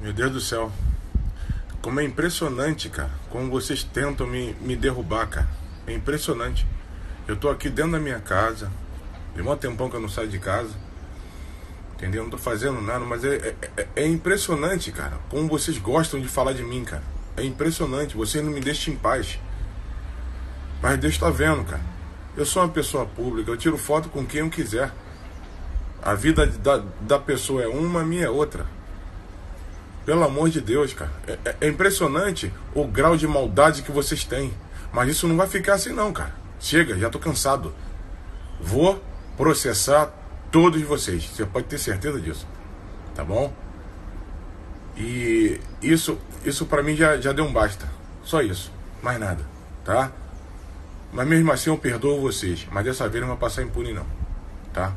Meu Deus do céu. Como é impressionante, cara. Como vocês tentam me, me derrubar, cara. É impressionante. Eu tô aqui dentro da minha casa. Tem um tempão que eu não saio de casa. Entendeu? Não tô fazendo nada, mas é, é, é, é impressionante, cara. Como vocês gostam de falar de mim, cara. É impressionante. Vocês não me deixam em paz. Mas Deus tá vendo, cara. Eu sou uma pessoa pública. Eu tiro foto com quem eu quiser. A vida da, da pessoa é uma, a minha é outra. Pelo amor de Deus, cara. É, é, é, impressionante o grau de maldade que vocês têm. Mas isso não vai ficar assim, não, cara. Chega, já tô cansado. Vou processar todos vocês. Você pode ter certeza disso. Tá bom? E isso, isso para mim já, já deu um basta. Só isso. Mais nada. Tá? Mas mesmo assim eu perdoo vocês. Mas dessa vez não vai passar impune, não. Tá?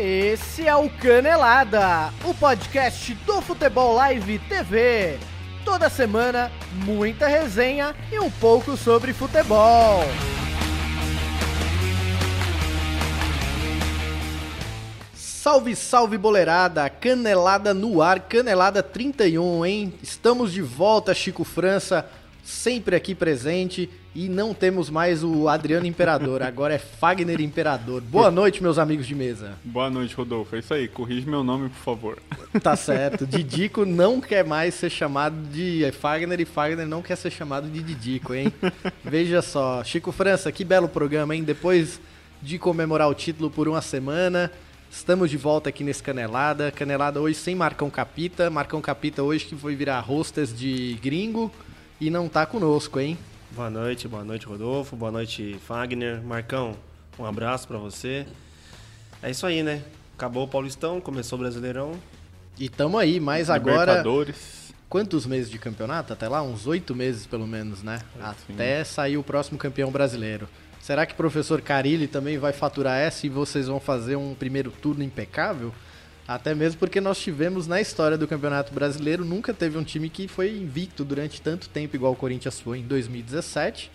Esse é o Canelada, o podcast do Futebol Live TV. Toda semana, muita resenha e um pouco sobre futebol. Salve, salve boleirada, canelada no ar, canelada 31, hein? Estamos de volta, Chico França, sempre aqui presente e não temos mais o Adriano Imperador, agora é Fagner Imperador. Boa noite, meus amigos de mesa. Boa noite, Rodolfo. É isso aí, corrige meu nome, por favor. Tá certo. Didico não quer mais ser chamado de Fagner e Fagner não quer ser chamado de Didico, hein? Veja só. Chico França, que belo programa, hein? Depois de comemorar o título por uma semana, estamos de volta aqui nesse Canelada. Canelada hoje sem Marcão Capita. Marcão Capita hoje que foi virar hostess de gringo e não tá conosco, hein? Boa noite, boa noite, Rodolfo. Boa noite, Fagner. Marcão, um abraço para você. É isso aí, né? Acabou o Paulistão, começou o Brasileirão. E tamo aí, mas agora. Quantos meses de campeonato? Até lá? Uns oito meses, pelo menos, né? Até sair o próximo campeão brasileiro. Será que o professor Carilli também vai faturar essa e vocês vão fazer um primeiro turno impecável? Até mesmo porque nós tivemos na história do Campeonato Brasileiro, nunca teve um time que foi invicto durante tanto tempo, igual o Corinthians foi em 2017.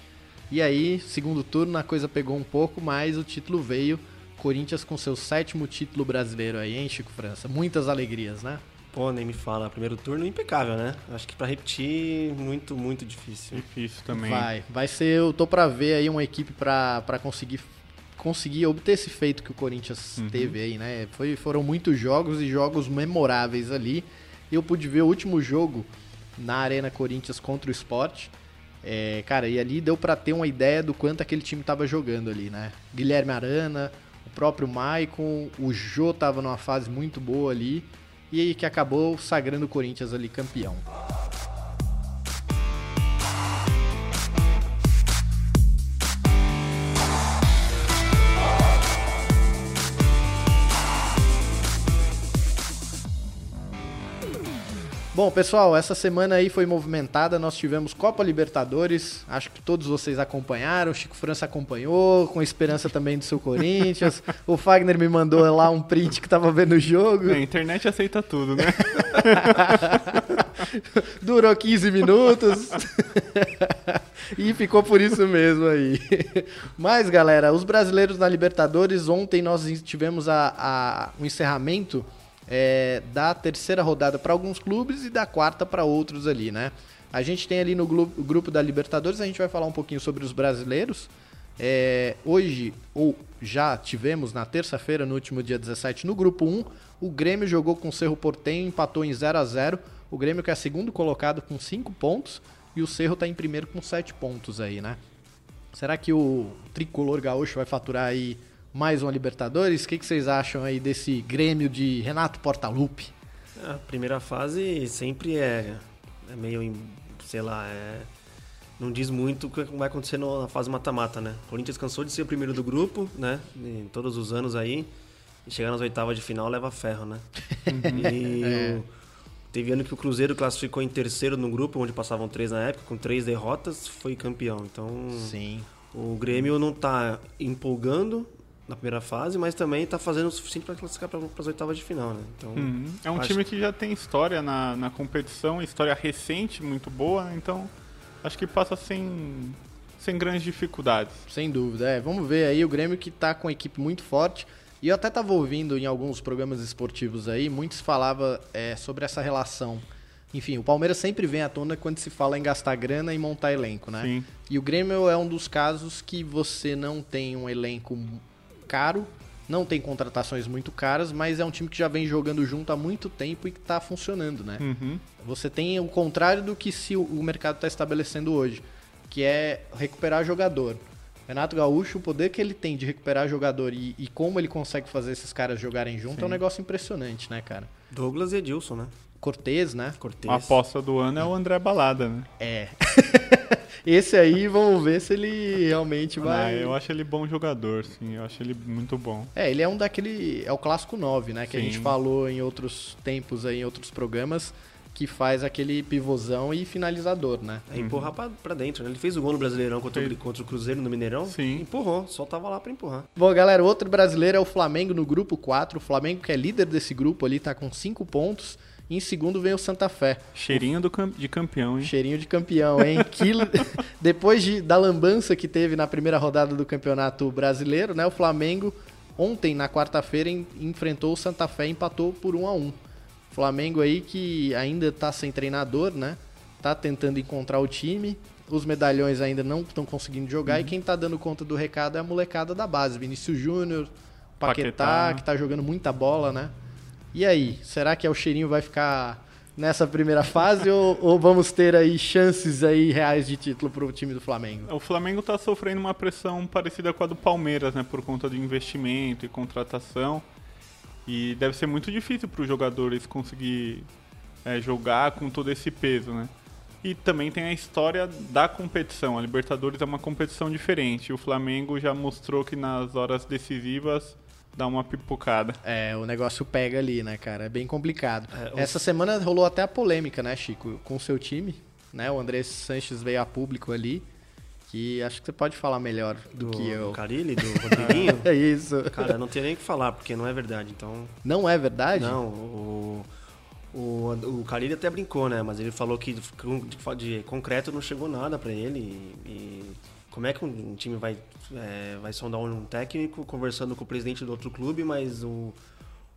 E aí, segundo turno, a coisa pegou um pouco, mas o título veio. Corinthians com seu sétimo título brasileiro aí, hein, Chico França? Muitas alegrias, né? Pô, nem me fala. Primeiro turno impecável, né? Acho que para repetir, muito, muito difícil. Difícil também. Vai. Vai ser, eu tô pra ver aí uma equipe para conseguir conseguir obter esse feito que o Corinthians uhum. teve aí, né? Foi, foram muitos jogos e jogos memoráveis ali. Eu pude ver o último jogo na Arena Corinthians contra o Sport. É, cara, e ali deu para ter uma ideia do quanto aquele time tava jogando ali, né? Guilherme Arana, o próprio Maicon, o Jô tava numa fase muito boa ali e aí que acabou sagrando o Corinthians ali campeão. Bom, pessoal, essa semana aí foi movimentada. Nós tivemos Copa Libertadores. Acho que todos vocês acompanharam. O Chico França acompanhou, com esperança também do seu Corinthians. o Fagner me mandou lá um print que tava vendo o jogo. É, a internet aceita tudo, né? Durou 15 minutos. e ficou por isso mesmo aí. Mas, galera, os brasileiros na Libertadores, ontem nós tivemos a, a, um encerramento é, da terceira rodada para alguns clubes e da quarta para outros ali, né? A gente tem ali no grupo da Libertadores, a gente vai falar um pouquinho sobre os brasileiros. É, hoje, ou já tivemos na terça-feira, no último dia 17, no grupo 1, o Grêmio jogou com o Cerro Portenho, empatou em 0 a 0 O Grêmio que é segundo colocado com 5 pontos e o Cerro está em primeiro com 7 pontos aí, né? Será que o tricolor gaúcho vai faturar aí mais uma Libertadores. O que, que vocês acham aí desse Grêmio de Renato Portaluppi? A primeira fase sempre é, é meio, sei lá, é, não diz muito o que vai acontecer na fase mata-mata, né? O Corinthians cansou de ser o primeiro do grupo, né? Em todos os anos aí. E chegar nas oitavas de final leva ferro, né? e é. teve ano que o Cruzeiro classificou em terceiro no grupo, onde passavam três na época, com três derrotas, foi campeão. Então, Sim. o Grêmio não tá empolgando, na primeira fase, mas também está fazendo o suficiente para classificar para as oitavas de final, né? Então, uhum. É um time que já tem história na, na competição, história recente, muito boa, né? então acho que passa sem, sem grandes dificuldades. Sem dúvida, é. Vamos ver aí o Grêmio que está com a equipe muito forte. E eu até estava ouvindo em alguns programas esportivos aí, muitos falavam é, sobre essa relação. Enfim, o Palmeiras sempre vem à tona quando se fala em gastar grana e montar elenco, né? Sim. E o Grêmio é um dos casos que você não tem um elenco caro, não tem contratações muito caras, mas é um time que já vem jogando junto há muito tempo e que está funcionando, né? Uhum. Você tem o contrário do que se o mercado está estabelecendo hoje, que é recuperar jogador. Renato Gaúcho, o poder que ele tem de recuperar jogador e, e como ele consegue fazer esses caras jogarem junto é um Sim. negócio impressionante, né, cara? Douglas e Edilson, né? Cortez, né? Cortez. A aposta do ano é o André Balada, né? É. Esse aí, vamos ver se ele realmente Ah, vai. eu acho ele bom jogador, sim. Eu acho ele muito bom. É, ele é um daquele. É o clássico 9, né? Que a Sim. gente falou em outros tempos aí, em outros programas, que faz aquele pivôzão e finalizador, né? É empurrar pra, pra dentro, né? Ele fez o gol no Brasileirão contra, o, contra o Cruzeiro no Mineirão. Sim. Empurrou, só tava lá pra empurrar. Bom, galera, outro brasileiro é o Flamengo no grupo 4. O Flamengo, que é líder desse grupo ali, tá com 5 pontos. Em segundo vem o Santa Fé. Cheirinho do cam- de campeão, hein? Cheirinho de campeão, hein? Que, depois de, da lambança que teve na primeira rodada do Campeonato Brasileiro, né? O Flamengo, ontem, na quarta-feira, en- enfrentou o Santa Fé e empatou por 1 a 1 Flamengo aí que ainda tá sem treinador, né? Tá tentando encontrar o time. Os medalhões ainda não estão conseguindo jogar. E quem tá dando conta do recado é a molecada da base. Vinícius Júnior, Paquetá, Paquetá. que tá jogando muita bola, né? E aí, será que o cheirinho vai ficar nessa primeira fase ou, ou vamos ter aí chances aí reais de título pro time do Flamengo? O Flamengo tá sofrendo uma pressão parecida com a do Palmeiras, né? Por conta de investimento e contratação. E deve ser muito difícil para os jogadores conseguir é, jogar com todo esse peso, né? E também tem a história da competição. A Libertadores é uma competição diferente. O Flamengo já mostrou que nas horas decisivas dá uma pipocada. É, o negócio pega ali, né, cara? É bem complicado. É, o- Essa semana rolou até a polêmica, né, Chico? Com o seu time, né? O André Sanches veio a público ali. Que acho que você pode falar melhor do, que eu. Do Carilli, do Rodriguinho. É isso. Cara, não tem nem o que falar, porque não é verdade. Então, Não é verdade? não, o, o, o Carilli até brincou, né? Mas ele falou que de, de concreto não chegou nada pra ele. E como é que um time vai, é, vai sondar um técnico conversando com o presidente do outro clube, mas o,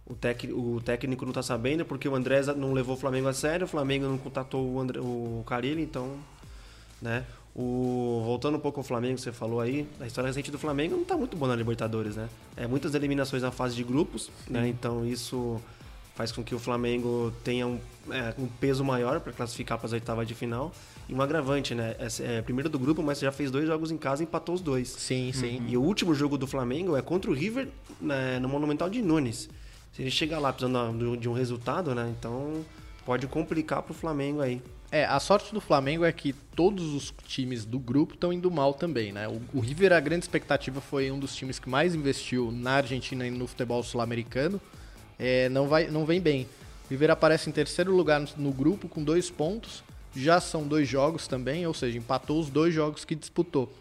o, tec, o técnico não tá sabendo porque o André não levou o Flamengo a sério, o Flamengo não contatou o, André, o Carilli, então, né? O, voltando um pouco ao Flamengo, você falou aí, a história recente do Flamengo não tá muito boa na Libertadores, né? É muitas eliminações na fase de grupos, né? Então isso faz com que o Flamengo tenha um, é, um peso maior para classificar para as oitavas de final. E um agravante, né? É, é primeiro do grupo, mas já fez dois jogos em casa e empatou os dois. Sim, sim. E o último jogo do Flamengo é contra o River né, no Monumental de Nunes. Se ele chegar lá precisando de um resultado, né? Então pode complicar pro Flamengo aí. É, a sorte do Flamengo é que todos os times do grupo estão indo mal também, né? O, o River, a grande expectativa, foi um dos times que mais investiu na Argentina e no futebol sul-americano. É, não, vai, não vem bem. O River aparece em terceiro lugar no, no grupo com dois pontos. Já são dois jogos também, ou seja, empatou os dois jogos que disputou.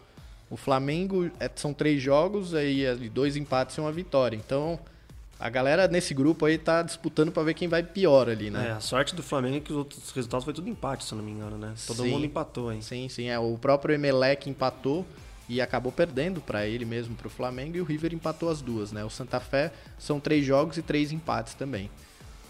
O Flamengo é, são três jogos, aí dois empates e uma vitória. Então, a galera nesse grupo aí tá disputando para ver quem vai pior ali, né? É, a sorte do Flamengo é que os outros resultados foi tudo empate, se eu não me engano, né? Todo Sim. mundo empatou, hein? Sim, sim. É, o próprio Emelec empatou e acabou perdendo para ele mesmo, para o Flamengo, e o River empatou as duas, né? O Santa Fé são três jogos e três empates também.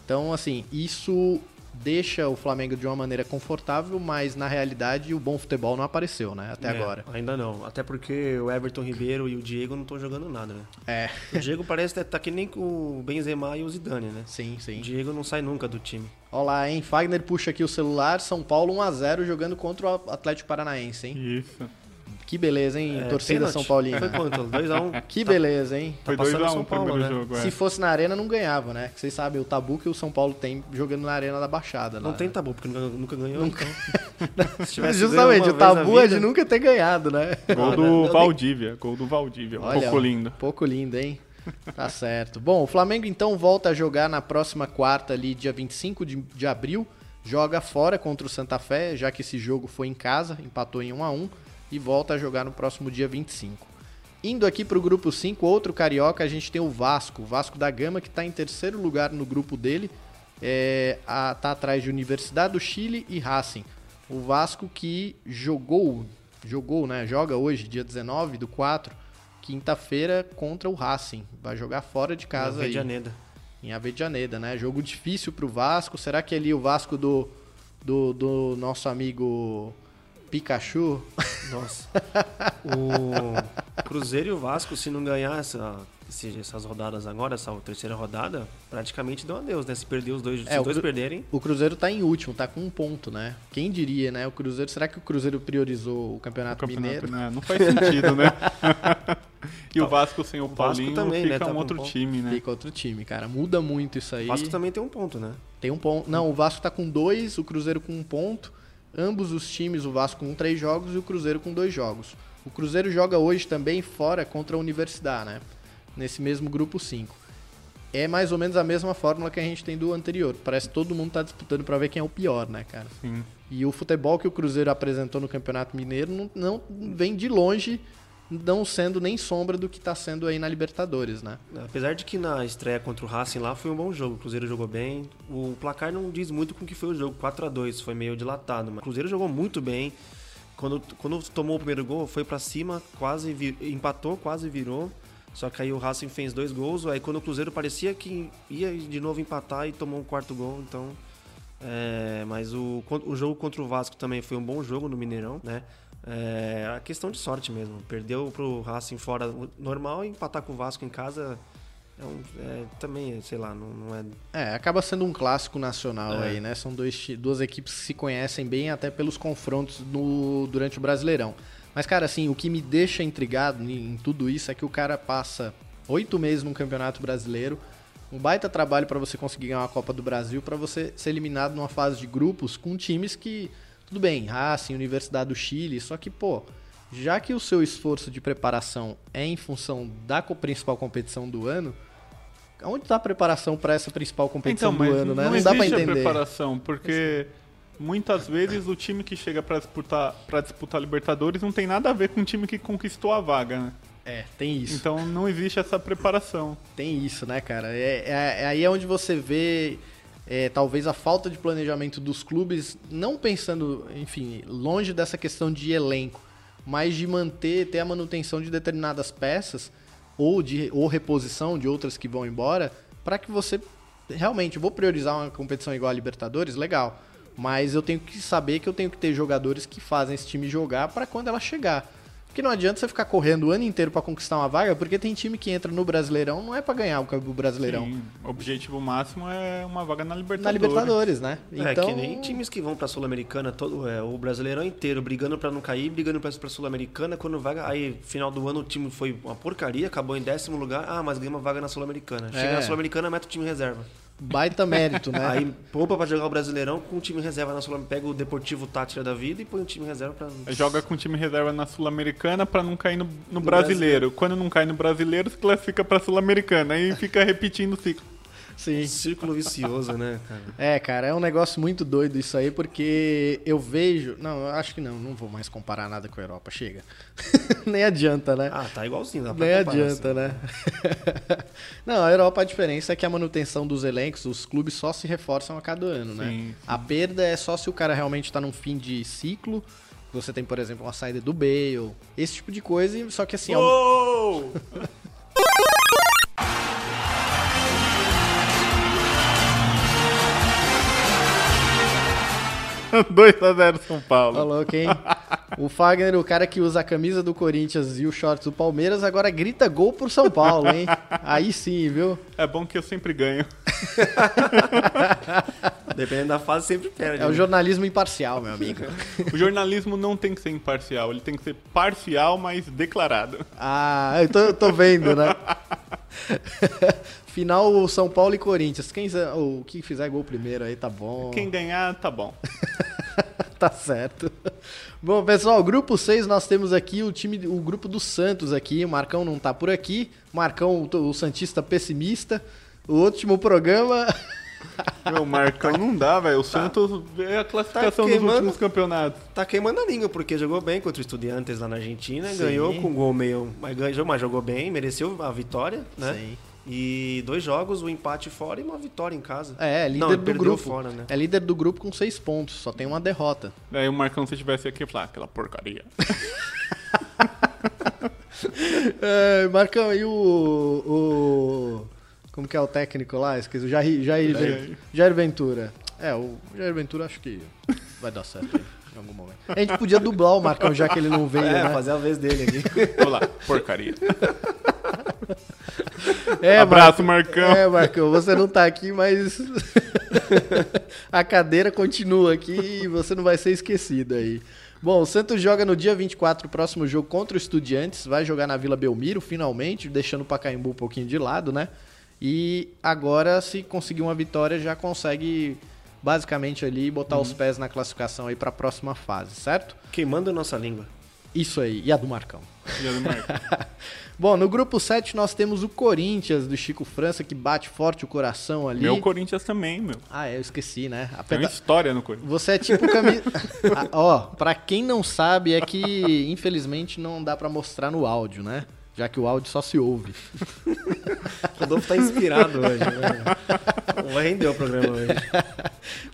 Então, assim, isso deixa o Flamengo de uma maneira confortável, mas na realidade o bom futebol não apareceu, né? Até É, agora. Ainda não. Até porque o Everton Ribeiro e o Diego não estão jogando nada, né? É, O Diego parece que tá que nem com o Benzema e o Zidane, né? sim, O sim. Diego não sai nunca do time. Olha lá, hein? Fagner puxa aqui o celular, São Paulo 1x0 jogando contra o Atlético Paranaense, hein? Isso. Que beleza, hein? É, Torcida pênalti. São Paulina. Foi quanto? 2x1. Que beleza, hein? Foi passando 2x1 São o Paulo, primeiro né? jogo. é. Se fosse na arena, não ganhava, né? Que vocês sabem o tabu que o São Paulo tem jogando na arena da Baixada. Não lá, tem né? tabu, porque nunca, ganhou. Nunca. Então. Justamente, o tabu é de nunca ter ganhado, né? Gol do Valdívia. Gol do Valdívia. Um Olha, pouco lindo. Pouco lindo, hein? Tá certo. Bom, o Flamengo então volta a jogar na próxima quarta ali, dia 25 de, de abril. Joga fora contra o Santa Fé, já que esse jogo foi em casa, empatou em 1 a 1 e volta a jogar no próximo dia 25. Indo aqui para o grupo 5, outro carioca, a gente tem o Vasco, o Vasco da Gama, que está em terceiro lugar no grupo dele, é, a- tá atrás de Universidade do Chile e Racing. O Vasco que jogou, jogou, né? Joga hoje, dia 19 do 4, quinta-feira contra o Racing. Vai jogar fora de casa aí. Medianeda. Em Avedianeda, né? Jogo difícil pro Vasco. Será que ali o Vasco do, do, do nosso amigo Pikachu? Nossa. o Cruzeiro e o Vasco, se não ganhar essa, essas rodadas agora, essa terceira rodada, praticamente deu adeus, né? Se perder os dois, se É, o os dois perderem, O Cruzeiro tá em último, tá com um ponto, né? Quem diria, né? O Cruzeiro, será que o Cruzeiro priorizou o Campeonato, O campeonato, Mineiro? né? Não faz sentido, né? e o Vasco sem o Vasco Paulinho também, fica né, tá um com outro ponto. time, né? Fica outro time, cara. Muda muito isso aí. o Vasco também tem um ponto, né? Tem um ponto. Não, o Vasco tá com dois, o Cruzeiro com um ponto. Ambos os times, o Vasco com três jogos e o Cruzeiro com dois jogos. O Cruzeiro joga hoje também fora contra a Universidade, né? Nesse mesmo grupo 5. É mais ou menos a mesma fórmula que a gente tem do anterior. Parece que todo mundo tá disputando pra ver quem é o pior, né, cara? Sim. E o futebol que o Cruzeiro apresentou no Campeonato Mineiro não, não vem de longe, não sendo nem sombra do que tá sendo aí na Libertadores, né? Apesar de que na estreia contra o Racing lá foi um bom jogo, o Cruzeiro jogou bem. O placar não diz muito com o que foi o jogo, 4 a 2 foi meio dilatado, mas o Cruzeiro jogou muito bem. Quando, quando tomou o primeiro gol, foi pra cima, quase vi- empatou, quase virou. Só que aí o Racing fez dois gols, aí quando o Cruzeiro parecia que ia de novo empatar e tomou um quarto gol, então é, mas o, o jogo contra o Vasco também foi um bom jogo no Mineirão, né? É a questão de sorte mesmo. Perdeu pro Racing fora normal e empatar com o Vasco em casa é um- é, também, sei lá, não, não é. É, acaba sendo um clássico nacional É. aí, né? São dois, duas equipes que se conhecem bem até pelos confrontos no, durante o Brasileirão. Mas, cara, assim, o que me deixa intrigado em, em tudo isso é que o cara passa oito meses num campeonato brasileiro, um baita trabalho pra você conseguir ganhar uma Copa do Brasil, pra você ser eliminado numa fase de grupos com times que, tudo bem, Racing, Universidade do Chile, só que, pô, já que o seu esforço de preparação é em função da principal competição do ano, Onde tá a preparação pra essa principal competição Então, do ano, né? não, Não, dá pra existe a entender. preparação, porque muitas vezes o time que chega pra disputar, pra disputar Libertadores não tem nada a ver com o time que conquistou a vaga, né? É, tem isso. Então não existe essa preparação. Tem isso, né, cara? É, é- é aí é onde você vê é, talvez a falta de planejamento dos clubes, não pensando, enfim, longe dessa questão de elenco, mas de manter, ter a manutenção de determinadas peças ou de ou reposição de outras que vão embora, para que você realmente vou priorizar uma competição igual a Libertadores, legal. Mas eu tenho que saber que eu tenho que ter jogadores que fazem esse time jogar para quando ela chegar. Porque não adianta você ficar correndo o ano inteiro para conquistar uma vaga, porque tem time que entra no Brasileirão, não é para ganhar o Brasileirão. Sim, o objetivo máximo é uma vaga na Libertadores. Na Libertadores, né? É que nem times que vão pra Sul-Americana, todo é, o Brasileirão inteiro, brigando pra não cair, brigando pra, pra Sul-Americana, quando vai. Aí, final do ano, o time foi uma porcaria, acabou em décimo lugar. Ah, mas ganha uma vaga na Sul-Americana. Chega É. na Sul-Americana, mete o time reserva. Baita mérito, né? Aí poupa pra jogar o Brasileirão com o time reserva na Sul Pega o Deportivo Tátira da vida e põe o time reserva pra. Joga com time reserva na Sul-Americana pra não cair no, no No brasileiro. Quando não cai no brasileiro, se classifica pra Sul-Americana. Aí fica repetindo o ciclo. Sim. Círculo vicioso, né, cara? É, cara, é um negócio muito doido isso aí, porque eu vejo. Não, eu acho que não, não vou mais comparar nada com a Europa, chega. Nem adianta, né? Ah, tá igualzinho, dá pra Nem adianta, assim. né? não, a Europa a diferença é que a manutenção dos elencos, os clubes só se reforçam a cada ano, né? Sim, sim. A perda é só se o cara realmente tá num fim de ciclo. Você tem, por exemplo, uma saída do Bale, esse tipo de coisa, só que assim, ao- Gol! 2x0 São Paulo. Falou quem? O Fagner, o cara que usa a camisa do Corinthians e o shorts do Palmeiras, agora grita gol pro São Paulo, hein? Aí sim, viu? É bom que eu sempre ganho. Dependendo da fase, sempre perde. É o né? jornalismo imparcial, meu amigo. O jornalismo não tem que ser imparcial, ele tem que ser parcial, mas declarado. Ah, eu tô, eu tô vendo, né? Final São Paulo e Corinthians. Quem, o que fizer gol primeiro aí tá bom. Quem ganhar, tá bom. tá certo. Bom, pessoal, grupo 6 nós temos aqui o time, o grupo do Santos aqui. O Marcão não tá por aqui. Marcão, o, o Santista pessimista. O último programa. Meu, Marcão não dá, velho. O Santos é a classificação dos queimando. últimos campeonatos. Tá queimando a língua, porque jogou bem contra o Estudiantes lá na Argentina, Sim. ganhou com gol meio. Mas, ganhou, mas jogou bem, mereceu a vitória, né? Sim. E dois jogos, um empate fora e uma vitória em casa. É, líder Não, do perdeu grupo. fora, né? É líder do grupo com seis pontos, só tem uma derrota. Daí o Marcão, se tivesse aqui, falar aquela porcaria. É, Marcão, e o, o. Como que é o técnico lá? Esqueci. O Jair, Jair, Ven- Jair Ventura. É, o Jair Ventura acho que vai dar certo aí, em algum momento. A gente podia dublar o Marcão já que ele não veio, É, né? fazer a vez dele aqui. Olá, porcaria. É, Abraço, Marcão. É, Marcão, você não tá aqui, mas a cadeira continua aqui e você não vai ser esquecido aí. Bom, o Santos joga no dia 24 o próximo jogo contra o Estudiantes, vai jogar na Vila Belmiro, finalmente, deixando o Pacaembu um pouquinho de lado, né? E agora, se conseguir uma vitória, já consegue basicamente ali botar os pés na classificação aí para a próxima fase, certo? Queimando a nossa língua. Isso aí, e a do Marcão. Dia do Marcão. Bom, no grupo 7 nós temos o Corinthians do Chico França, que bate forte o coração ali. Meu Corinthians também, meu. Ah, é, eu esqueci, né? A Tem uma peda- história no Corinthians. Você é tipo camisa. Ah, ó, pra quem não sabe, é que infelizmente não dá pra mostrar no áudio, né? Já que o áudio só se ouve. O Rodolfo tá inspirado hoje, né? Vai render o programa hoje.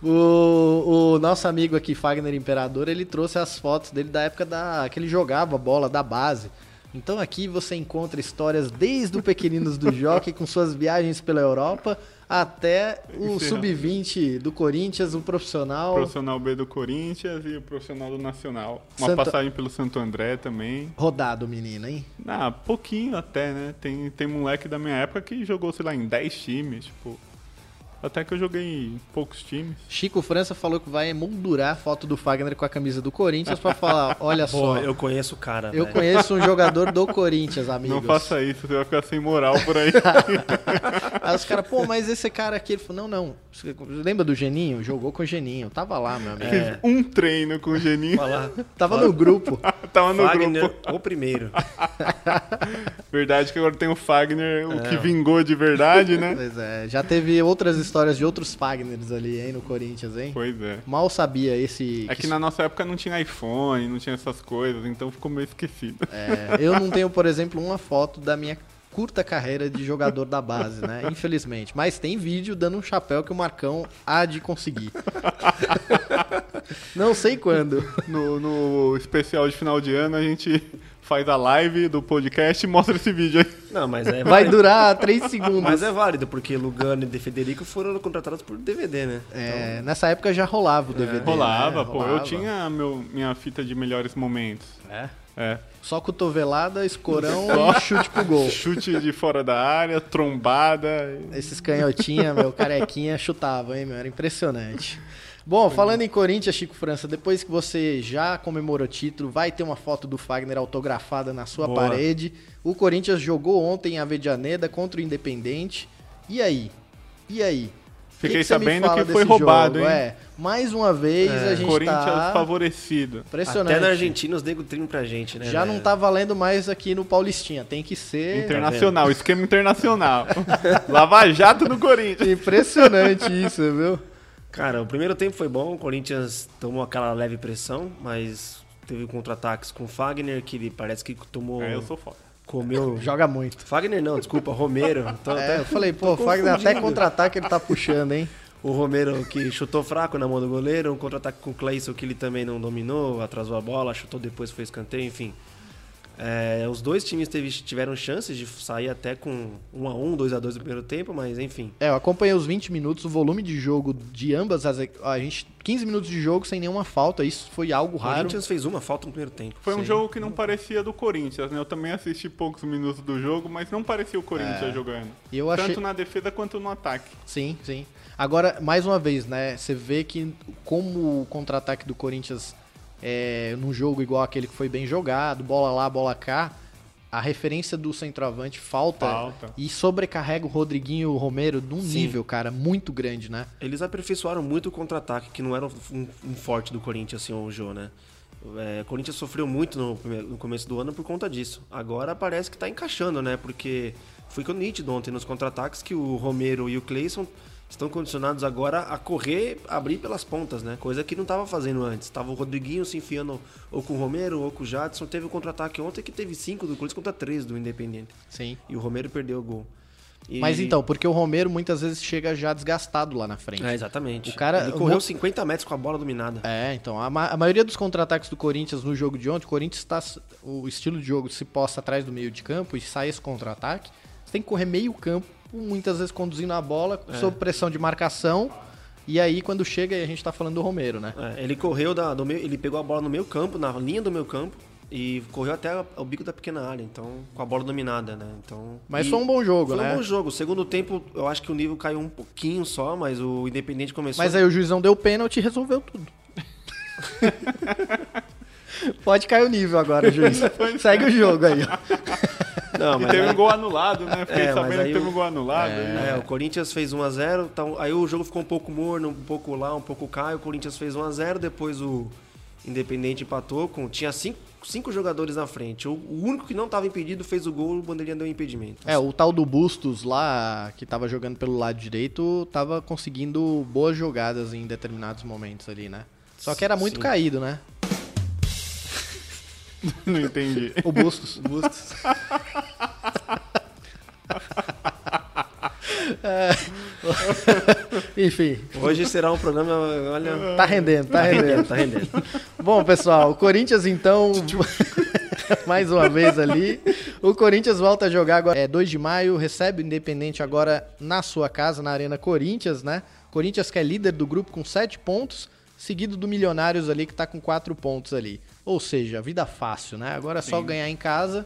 O, o nosso amigo aqui, Fagner Imperador, ele trouxe as fotos dele da época da, que ele jogava bola da base. Então aqui você encontra histórias desde o Pequeninos do Jockey com suas viagens pela Europa até o é- sub-20 do Corinthians, o profissional. Profissional B do Corinthians e o profissional do Nacional. Uma Santa- passagem pelo Santo André também. Rodado, menino, hein? Ah, pouquinho até, né? Tem, tem moleque da minha época que jogou, sei lá, em 10 times, tipo. Até que eu joguei em poucos times. Chico França falou que vai emoldurar a foto do Fagner com a camisa do Corinthians pra falar, olha Pô, só, eu, eu conheço o cara, velho. conheço um jogador do Corinthians, amigos. Não faça isso, você vai ficar sem moral por aí. Aí os caras, pô, mas esse cara aqui, ele falou, não, não, você lembra do Geninho? Jogou com o Geninho, tava lá, meu amigo. É. um treino com o Geninho. Falar. Tava no grupo. Tava no Fagner, grupo. o primeiro. Verdade que agora tem o Fagner, o É. que vingou de verdade, né? Pois é, já teve outras histórias de outros Fagners ali, hein, no Corinthians, hein? Pois é. Mal sabia esse... É que na nossa época não tinha iPhone, não tinha essas coisas, então ficou meio esquecido. É, eu não tenho, por exemplo, uma foto da minha curta carreira de jogador da base, né? Infelizmente. Mas tem vídeo dando um chapéu que o Marcão há de conseguir. Não sei quando. No, no especial de final de ano a gente faz a live do podcast e mostra esse vídeo aí. Não, mas é Vai durar três segundos. Mas é válido, porque Lugano e De Federico foram contratados por DVD, né? É, nessa época já rolava o DVD. Rolava, né? pô. Eu Rolava. tinha meu, minha fita de melhores momentos. É. É. Só cotovelada, escorão Só. e chute pro gol. Chute de fora da área, trombada. Esses canhotinha, meu, carequinha, chutava, hein, meu? Era impressionante. Bom, falando em Corinthians, Chico França, depois que você já comemorou o título, vai ter uma foto do Fagner autografada na sua Boa. parede. O Corinthians jogou ontem em Avedianeda contra o Independente. E aí? E aí? Fiquei você me sabendo que foi roubado, jogo? hein? É, mais uma vez É, a gente Corinthians tá favorecido. impressionante. Até na Argentina os nego trim pra gente, né? Já não velho? tá valendo mais aqui no Paulistinha, tem que ser Internacional, esquema internacional. Lava Jato no Corinthians. impressionante isso, viu? Cara, o primeiro tempo foi bom, o Corinthians tomou aquela leve pressão, mas teve contra-ataques com o Fagner, que ele parece que tomou. É, eu sou foda. Comeu. Joga muito. Fagner não, desculpa, Romero. Tô É, até- eu falei, pô, o Fagner até contra-ataque ele tá puxando, hein? O Romero que chutou fraco na mão do goleiro, um contra-ataque com o Cleison que ele também não dominou, atrasou a bola, chutou depois, foi escanteio, enfim. É, os dois times teve- tiveram chances de sair até com 1 a 1 2 a 2 no primeiro tempo, mas enfim. É, eu acompanhei os 20 minutos, o volume de jogo de ambas as. A gente. 15 minutos de jogo sem nenhuma falta, isso foi algo O raro. Corinthians fez uma falta no primeiro tempo. Foi um Sim. jogo que não parecia do Corinthians, né? Eu também assisti poucos minutos do jogo, mas não parecia o Corinthians jogando. E eu achei. Tanto na defesa quanto no ataque. Sim, sim. Agora, mais uma vez, né? Você vê que como o contra-ataque do Corinthians é num jogo igual aquele que foi bem jogado, bola lá, bola cá, a referência do centroavante falta, Falta. e sobrecarrega o Rodriguinho e o Romero num Sim. nível, cara, muito grande, né? Eles aperfeiçoaram muito o contra-ataque, que não era um, um forte do Corinthians, assim, o Jô, né? É, o Corinthians sofreu muito no, primeiro- no começo do ano por conta disso. Agora parece que tá encaixando, né? Porque foi com nítido ontem nos contra-ataques que o Romero e o Cleison estão condicionados agora a correr, abrir pelas pontas, né? Coisa que não tava fazendo antes. Tava o Rodriguinho se enfiando ou com o Romero ou com o Jadson. Teve o contra-ataque ontem que teve cinco do Corinthians contra três do Independente Sim. e o Romero perdeu o gol. E- Mas então, porque o Romero muitas vezes chega já desgastado lá na frente. É, exatamente. O cara- Ele correu o- 50 metros com a bola dominada. É, então, a, ma- a maioria dos contra-ataques do Corinthians no jogo de ontem, o Corinthians está. O estilo de jogo se posta atrás do meio de campo e sai esse contra-ataque. Você tem que correr meio campo, muitas vezes conduzindo a bola, É. sob pressão de marcação. E aí, quando chega, aí a gente tá falando do Romero, né? É, ele correu da, do meio, ele pegou a bola no meio campo, na linha do meio campo, e correu até o bico da pequena área, então, com a bola dominada, né? Então, Mas e foi um bom jogo, foi né? um bom jogo. Segundo tempo, eu acho que o nível caiu um pouquinho só, mas o Independente começou. Mas aí o juizão deu pênalti e resolveu tudo. Pode cair o nível agora, juiz. Segue o jogo aí. ó. Não, E mas teve aí- um gol anulado, né? Fiquei É, sabendo que teve o- um gol anulado. né? É, o Corinthians fez 1x0, então, aí o jogo ficou um pouco morno, um pouco lá, um pouco cá, e o Corinthians fez 1x0, depois o Independente empatou, com, tinha cinco, cinco jogadores na frente. O, o único que não estava impedido fez o gol, o Bandeirinha deu impedimento. É, o tal do Bustos lá, que tava jogando pelo lado direito, tava conseguindo boas jogadas em determinados momentos ali, né? Só que era muito Sim. caído, né? Não entendi. O Bustos. Bustos. Enfim, Hoje será um programa, olha... tá rendendo, tá rendendo. tá rendendo. Bom, pessoal, o Corinthians então, mais uma vez ali, o Corinthians volta a jogar agora, é 2 de maio, recebe o Independente agora na sua casa, na Arena Corinthians, né? Corinthians que é líder do grupo com 7 pontos, seguido do Milionários ali que tá com 4 pontos ali. Ou seja, vida fácil, né? Agora é só Sim. ganhar em casa,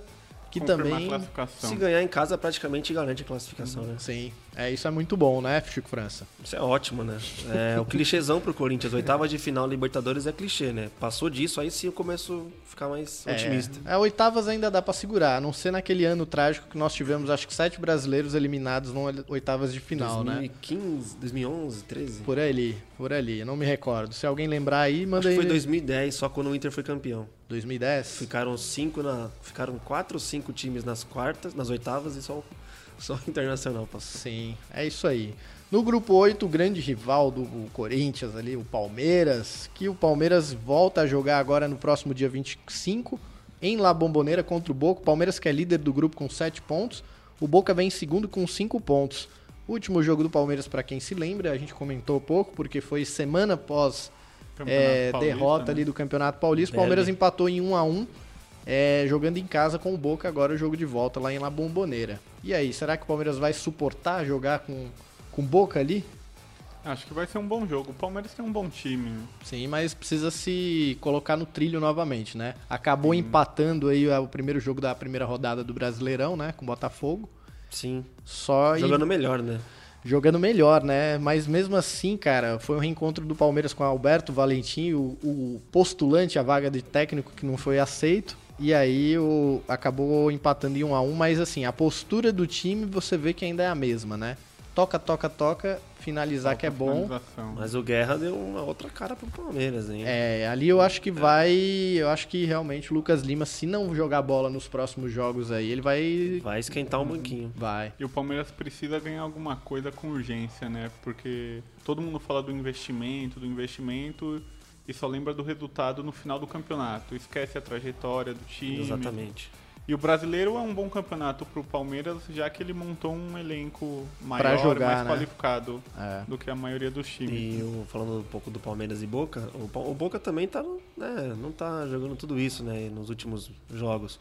que Confirmar também... a classificação. Se ganhar em casa, praticamente garante a classificação, né? Sim, é, isso é muito bom, né, Chico França? Isso é ótimo, né? É o clichêzão pro Corinthians. Oitava de final Libertadores é clichê, né? Passou disso, aí sim eu começo a ficar mais otimista. É, é, oitavas ainda dá pra segurar, a não ser naquele ano trágico que nós tivemos, acho que sete brasileiros eliminados no oitavas de final, né? 2015, 2011, 13? Por ali, por ali, eu não me recordo. Se alguém lembrar aí, manda Acho que aí. foi 2010, só quando o Inter foi campeão. 2010? Ficaram cinco na, ficaram quatro ou cinco times nas quartas, nas oitavas e só, só Internacional passou. Sim, é isso aí. No grupo 8, o grande rival do Corinthians ali, o Palmeiras, que o Palmeiras volta a jogar agora no próximo dia 25 em La Bombonera contra o Boca. O Palmeiras que é líder do grupo com 7 pontos, o Boca vem em segundo com 5 pontos. O último jogo do Palmeiras, para quem se lembra, a gente comentou pouco, porque foi semana após é, derrota né? ali do Campeonato Paulista. O. Palmeiras empatou em 1 a 1 é, jogando em casa com o Boca, agora o jogo de volta lá em La Bombonera. E aí, será que o Palmeiras vai suportar jogar com, com Boca ali? Acho que vai ser um bom jogo. O Palmeiras tem um bom time. Sim, mas precisa se colocar no trilho novamente, né? Acabou empatando aí o primeiro jogo da primeira rodada do Brasileirão, né? Com o Botafogo. Sim. Só e- Jogando melhor, né? jogando melhor, né? Mas mesmo assim, cara, foi um reencontro do Palmeiras com Alberto Valentim, o, o postulante à vaga de técnico que não foi aceito. E aí o, acabou empatando em 1 a 1 mas assim, a postura do time você vê que ainda é a mesma, né? Toca, toca, toca, finalizar que é bom. Mas o Guerra deu uma outra cara pro Palmeiras, hein? É, ali eu acho que vai. Eu acho que realmente o Lucas Lima, se não jogar bola nos próximos jogos aí, ele vai. Vai esquentar um banquinho. Vai. E o Palmeiras precisa ganhar alguma coisa com urgência, né? Porque todo mundo fala do investimento, do investimento e só lembra do resultado no final do campeonato. Esquece a trajetória do time. Exatamente. E o brasileiro é um bom campeonato pro Palmeiras, já que ele montou um elenco maior, jogar, mais né? qualificado É. do que a maioria dos times. E o- falando um pouco do Palmeiras e Boca, o, o Boca também tá, né, não tá jogando tudo isso, né, nos últimos jogos.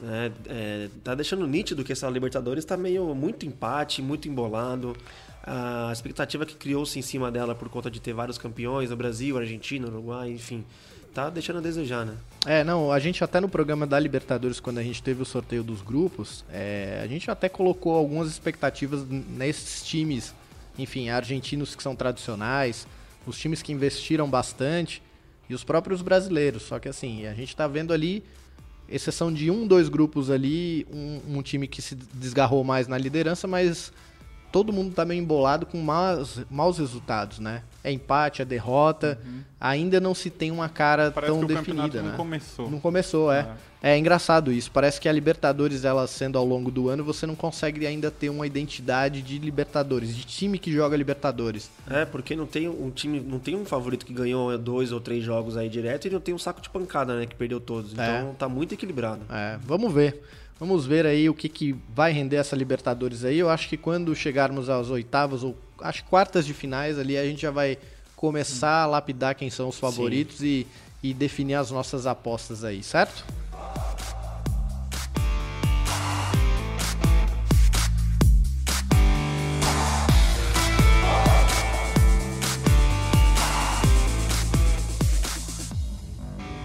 né? É, tá deixando nítido que essa Libertadores tá meio muito empate, muito embolado. A expectativa que criou-se em cima dela por conta de ter vários campeões no Brasil, Argentina, Uruguai, enfim, tá deixando a desejar, né? É, não, a gente até no programa da Libertadores, quando a gente teve o sorteio dos grupos, é, a gente até colocou algumas expectativas nesses times, enfim, argentinos que são tradicionais, os times que investiram bastante e os próprios brasileiros. Só que assim, a gente tá vendo ali, exceção de um, dois grupos ali, um, um time que se desgarrou mais na liderança, mas todo mundo tá meio embolado com maus, maus resultados, né? É empate, é derrota, ainda não se tem uma cara Uhum. Parece tão que o campeonato definida, não né? começou. Não começou, é. é. engraçado isso. Parece que a Libertadores, ela sendo ao longo do ano, você não consegue ainda ter uma identidade de Libertadores, de time que joga Libertadores. É, porque não tem um time, não tem um favorito que ganhou dois ou três jogos aí direto e não tem um saco de pancada, né, que perdeu todos. Então tá muito equilibrado. É, vamos ver. Vamos ver aí o que, que vai render essa Libertadores aí. Eu acho que quando chegarmos às oitavas ou que quartas de finais ali, a gente já vai começar a lapidar quem são os favoritos e, e definir as nossas apostas aí, certo?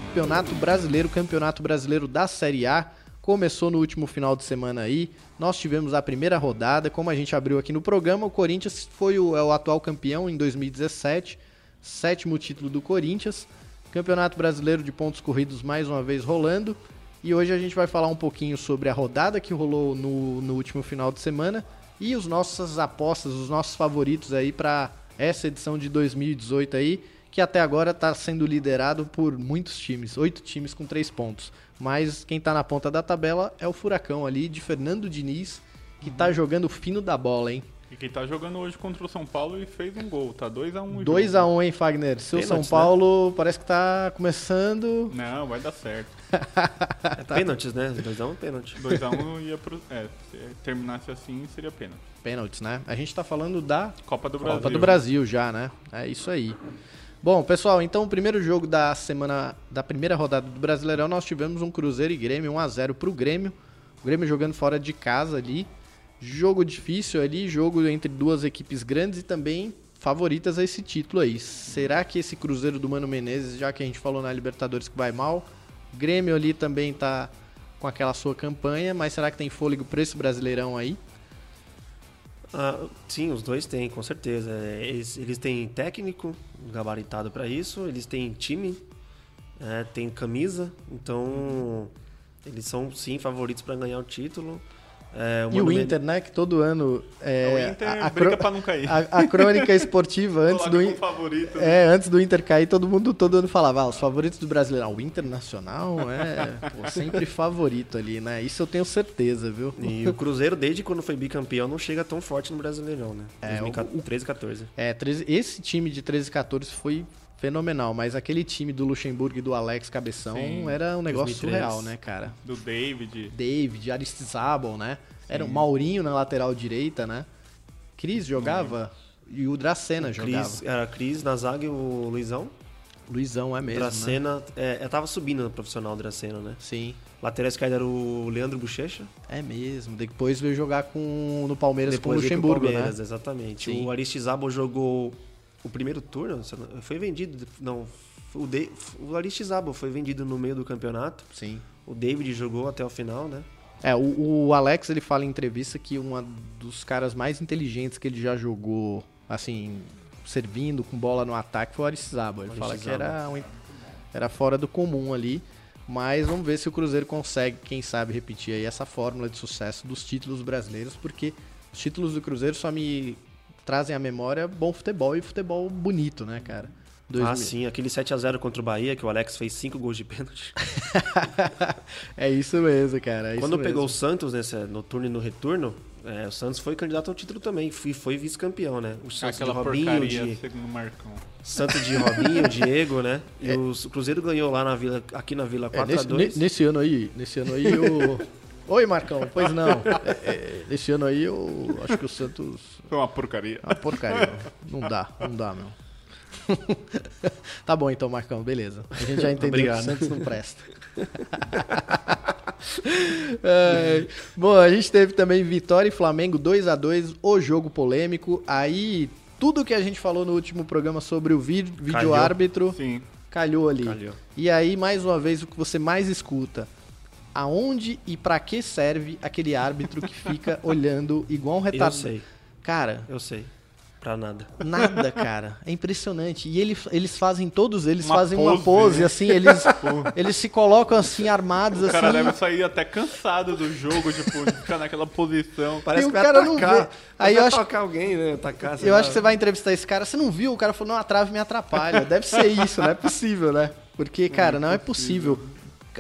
Campeonato Brasileiro, Campeonato Brasileiro da Série A, começou no último final de semana aí. Nós tivemos a primeira rodada, como a gente abriu aqui no programa, o Corinthians foi o, é o atual campeão em 2017, sétimo título do Corinthians. Campeonato Brasileiro de pontos corridos mais uma vez rolando. E hoje a gente vai falar um pouquinho sobre a rodada que rolou no, no último final de semana e os nossas apostas, os nossos favoritos aí para essa edição de 2018 aí que até agora está sendo liderado por muitos times, oito times com três pontos. Mas quem está na ponta da tabela é o Furacão ali, de Fernando Diniz, que está jogando fino da bola, hein? E quem tá jogando hoje contra o São Paulo e fez um gol, tá 2x1 um 2x1, um, hein, Fagner? Seu São né? Paulo né? parece que tá começando. Não, vai dar certo. é pênaltis, né? 2x1 um, pênalti. 2x1 um ia pro. É, se terminasse assim, seria pênalti. Pênaltis, né? A gente tá falando da Copa do Brasil. Copa do Brasil já, né? É isso aí. Bom, pessoal, então o primeiro jogo da semana da primeira rodada do Brasileirão, nós tivemos um Cruzeiro e Grêmio 1 a 0 pro Grêmio. O Grêmio jogando fora de casa ali. Jogo difícil ali, jogo entre duas equipes grandes e também favoritas a esse título aí. Será que esse Cruzeiro do Mano Menezes, já que a gente falou na Libertadores que vai mal, Grêmio ali também tá com aquela sua campanha, mas será que tem fôlego para esse Brasileirão aí? Ah, sim, os dois têm, com certeza. Eles, eles têm técnico gabaritado para isso, eles têm time, é, tem camisa, então eles são sim favoritos para ganhar o título. É, e o Inter, né? Que todo ano. É, o Inter a, a briga pra não cair. A, a crônica esportiva antes do. Favorito, né? É, antes do Inter cair, todo mundo todo ano falava, ah, os favoritos do brasileiro. Ah, o Internacional é pô, sempre favorito ali, né? Isso eu tenho certeza, viu? E o Cruzeiro, desde quando foi bicampeão, não chega tão forte no Brasileirão, né? É, 2013 e 14. É, 13, esse time de 13 e 14 foi fenomenal, mas aquele time do Luxemburgo e do Alex Cabeção Sim, era um negócio 2003. surreal, né, cara? Do David. David, Aristizábal, né? Sim. Era o Maurinho na lateral direita, né? Cris jogava e o Dracena jogava. Era Cris na zaga e o Luizão? Luizão é mesmo. Dracena, né? é, eu tava subindo no profissional Dracena, né? Sim. Lateral esquerda era o Leandro Bochecha. É mesmo. Depois veio jogar com, no Palmeiras Depois com o Luxemburgo, o Palmeiras, né? Exatamente. Sim. O Aristizábal jogou o primeiro turno, foi vendido. Não, o, de, o Aristizábal foi vendido no meio do campeonato. Sim. O David jogou até o final, né? É, o, o Alex ele fala em entrevista que um dos caras mais inteligentes que ele já jogou, assim, servindo com bola no ataque foi o Aristizábal. Ele fala que era, um, era fora do comum ali. Mas vamos ver se o Cruzeiro consegue, quem sabe, repetir aí essa fórmula de sucesso dos títulos brasileiros, porque os títulos do Cruzeiro só me trazem à memória bom futebol e futebol bonito, né, cara? 2000. Ah, sim, aquele 7 a 0 contra o Bahia, que o Alex fez 5 gols de pênalti. é isso mesmo, cara. É Quando pegou o Santos nesse, no turno e no retorno, é, o Santos foi candidato ao título também, foi, foi vice-campeão, né? O Santos Aquela de Robinho, de Santos de Robinho, Diego, né? E é. o Cruzeiro ganhou lá na Vila, aqui na Vila 4 é, nesse, a 2. Nesse ano aí, nesse ano aí o Oi, Marcão. Pois não. É, é, esse ano aí eu acho que o Santos. Foi uma porcaria. Uma porcaria. Não dá, não dá, meu. tá bom então, Marcão, beleza. A gente já entendeu Obrigado. que o Santos não presta. é, bom, a gente teve também Vitória e Flamengo 2 a 2 o jogo polêmico. Aí, tudo que a gente falou no último programa sobre o vídeo, vídeo árbitro calhou ali. Calhou. E aí, mais uma vez, o que você mais escuta aonde e para que serve aquele árbitro que fica olhando igual um retardado. Eu sei. Cara, eu sei. Pra nada. Nada, cara. É impressionante. E ele, eles fazem, todos eles uma fazem pose, uma pose, né? assim, eles, eles se colocam assim, armados, assim. O cara deve sair até cansado do jogo, tipo, de ficar naquela posição. Parece e que o cara atacar. não vê. Aí eu acho atacar alguém, né? Atacar, eu lá. acho que você vai entrevistar esse cara, você não viu? O cara falou, não, a trave me atrapalha. Deve ser isso, não é possível, né? Porque, cara, não é possível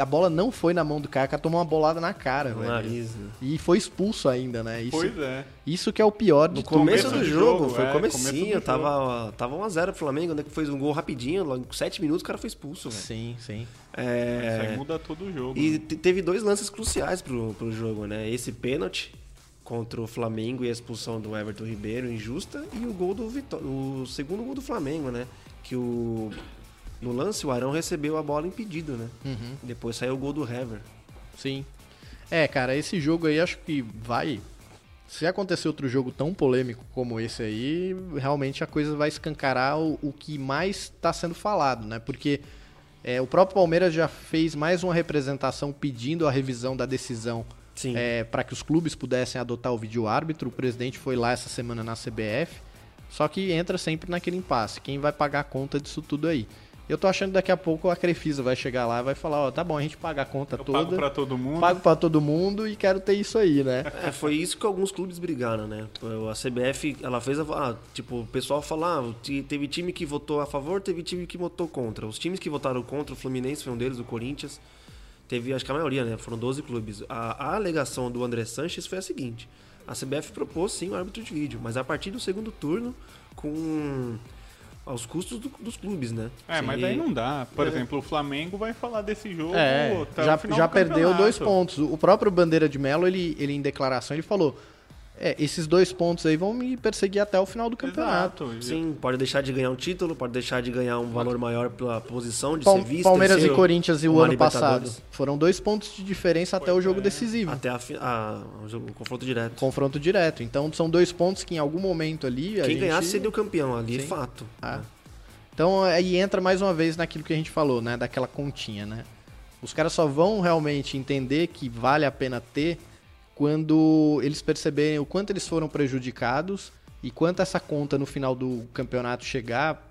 a bola não foi na mão do cara, o cara tomou uma bolada na cara, No velho. nariz, né? E foi expulso ainda, né? Isso, Pois é. isso que é o pior de No tudo. começo, começo do jogo, jogo, foi é, o comecinho, começo do tava, tava 1x0 pro Flamengo, né, que fez um gol rapidinho, logo em 7 minutos o cara foi expulso, velho. Sim, sim. Isso É, aí muda todo o jogo. e né? te- teve dois lances cruciais pro, pro jogo, né? Esse pênalti contra o Flamengo e a expulsão do Everton Ribeiro injusta e o gol do Vitó o segundo gol do Flamengo, né? Que o no lance o Arão recebeu a bola impedido, né? Uhum. Depois saiu o gol do Hever. Sim. É, cara, esse jogo aí acho que vai. Se acontecer outro jogo tão polêmico como esse aí, realmente a coisa vai escancarar o, o que mais está sendo falado, né? Porque é, o próprio Palmeiras já fez mais uma representação pedindo a revisão da decisão Sim. para que os clubes pudessem adotar o vídeo árbitro. O presidente foi lá essa semana na CBF. Só que entra sempre naquele impasse. Quem vai pagar a conta disso tudo aí? Eu tô achando que daqui a pouco a Crefisa vai chegar lá e vai falar, ó, tá bom, a gente paga a conta Eu toda pago pra todo mundo. pago pra todo mundo e quero ter isso aí, né? É, foi isso que alguns clubes brigaram, né? A CBF, ela fez a. ah, tipo, o pessoal fala, ah, teve time que votou a favor, teve time que votou contra. Os times que votaram contra, o Fluminense foi um deles, o Corinthians. Teve, acho que a maioria, né? Foram 12 clubes. A, a alegação do André Sanches foi a seguinte: a CBF propôs sim o árbitro de vídeo, mas a partir do segundo turno, com. Aos custos do- dos clubes, né? É, mas E- aí não dá. Por É. exemplo, o Flamengo vai falar desse jogo É, já, já do perdeu dois pontos. O próprio Bandeira de Melo, ele, ele em declaração, ele falou: É, esses dois pontos aí vão me perseguir até o final do campeonato. Exato. Sim, pode deixar de ganhar um título, pode deixar de ganhar um valor maior pela posição de Pal- ser visto. Palmeiras ser e Corinthians e o ano passado. Foram dois pontos de diferença até o jogo decisivo. Até a, a- o, jogo- o confronto direto. Confronto direto. Então são dois pontos que em algum momento ali. a Quem gente- ganhasse seria o campeão ali, é Sim. fato. Ah. Então aí entra mais uma vez naquilo que a gente falou, né? Daquela continha, né? Os caras só vão realmente entender que vale a pena ter quando eles perceberem o quanto eles foram prejudicados e quanto essa conta no final do campeonato chegar,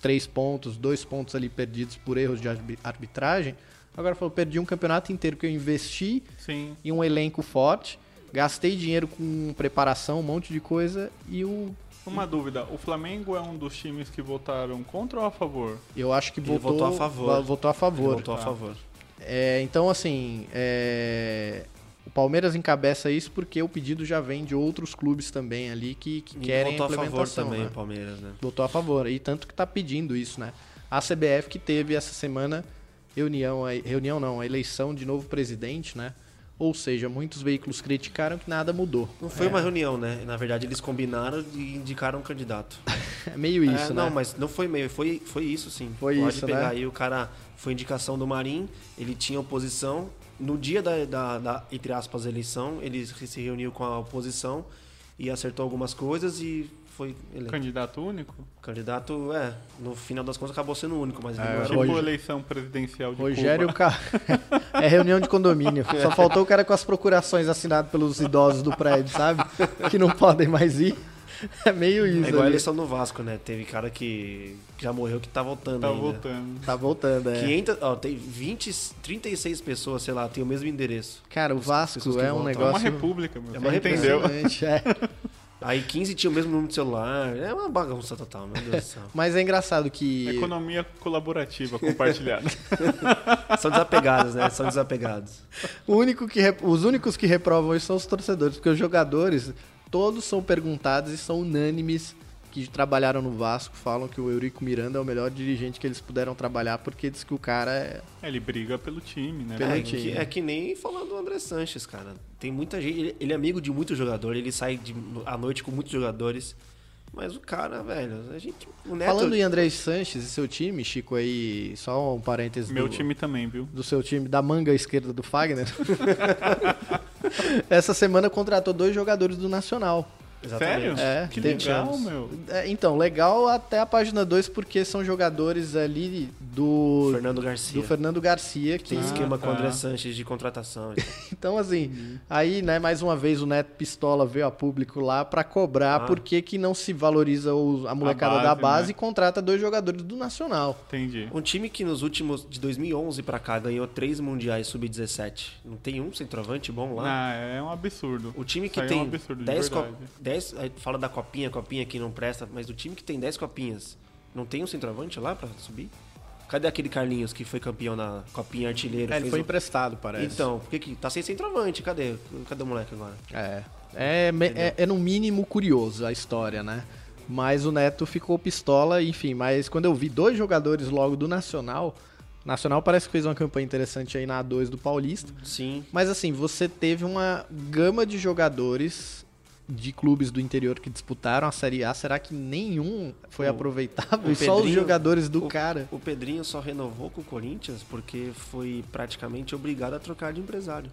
três pontos, dois pontos ali perdidos por erros de arbi- arbitragem. Agora falou, perdi um campeonato inteiro que eu investi Sim. em um elenco forte, gastei dinheiro com preparação, um monte de coisa e o Uma dúvida, o Flamengo é um dos times que votaram contra ou a favor? eu acho que Ele votou, votou a favor. Votou a favor. Votou a Tá. favor. É, então, assim, é, o Palmeiras encabeça isso porque o pedido já vem de outros clubes também ali que, que querem votou a a favor implementação. também né? o Palmeiras, né? Votou a favor. E tanto que tá pedindo isso, né? A CBF que teve essa semana reunião, reunião não, a eleição de novo presidente, né? Ou seja, muitos veículos criticaram que nada mudou. Não foi É, uma reunião, né? Na verdade, eles combinaram e indicaram um candidato. É meio isso, É, né? Não, mas não foi meio, foi, foi isso sim. Foi Pode isso, pegar né? aí o cara, foi indicação do Marim, ele tinha oposição. No dia da, da, da, entre aspas, eleição, ele se reuniu com a oposição e acertou algumas coisas e foi eleito. Candidato único? Candidato, é, no final das contas acabou sendo o único, mas ele É, não era Tipo Roger- eleição presidencial de Rogério Cuba. Ca... É reunião de condomínio. Só faltou o cara com as procurações assinadas pelos idosos do prédio, sabe? Que não podem mais ir. É meio isso. É igual a ali. eleição no Vasco, né? Teve cara que já morreu que tá voltando Tá ainda. votando. Tá voltando, é. 500, ó, tem 20, 36 pessoas, sei lá, tem o mesmo endereço. Cara, o Vasco é um votam. É negócio. uma república, meu. É Você uma entendeu? é. Aí 15 tinha o mesmo número de celular. É uma bagunça total, meu Deus do céu. Mas é engraçado que. Economia colaborativa compartilhada. São desapegados, né? São desapegados. O único que rep- Os únicos que reprovam isso são os torcedores, porque os jogadores, todos são perguntados e são unânimes que trabalharam no Vasco, falam que o Eurico Miranda é o melhor dirigente que eles puderam trabalhar, porque diz que o cara é. Ele briga pelo time, né? Pelo É time. que, é que nem falando do André Sanches, cara. Tem muita gente. Ele, ele é amigo de muito jogador, ele sai de, à noite com muitos jogadores. Mas o cara, velho, a gente. O Neto. Falando em André Sanches e seu time, Chico, aí, só um parênteses Meu do, time também, viu? do seu time, da manga esquerda do Fagner. Essa semana contratou dois jogadores do Nacional. Exatamente. Sério? É, que tem legal, chance. meu. É, então, legal até a página 2, porque são jogadores ali do Fernando Garcia. do Fernando Garcia, que Tem esquema Ah, com o André tá. Sanches de contratação. então assim, aí, né, mais uma vez o Neto Pistola veio a público lá pra cobrar Ah. por que não se valoriza o- a molecada da base, base né? e contrata dois jogadores do Nacional. Entendi. Um time que nos últimos, de 2011 pra cá, ganhou três mundiais sub-17. Não tem um centroavante bom lá? Ah, é um absurdo. O time que Isso aí é tem um absurdo, de 10 verdade. Cop... 10 aí fala da copinha, copinha que não presta, mas o time que tem 10 copinhas, não tem um centroavante lá pra subir? Cadê aquele Carlinhos que foi campeão na Copinha Artilheiro? É, ele foi emprestado, parece. Então, por que tá sem centroavante? Cadê? Cadê o moleque agora? É. É, é, é no mínimo curioso a história, né? Mas o Neto ficou pistola, enfim. Mas quando eu vi dois jogadores logo do Nacional, Nacional parece que fez uma campanha interessante aí na A2 do Paulista. Sim. Mas assim, você teve uma gama de jogadores de clubes do interior que disputaram a Série A. Será que nenhum foi O- aproveitável? o E só os Pedrinho- jogadores do o- cara. O Pedrinho só renovou com o Corinthians porque foi praticamente obrigado a trocar de empresário.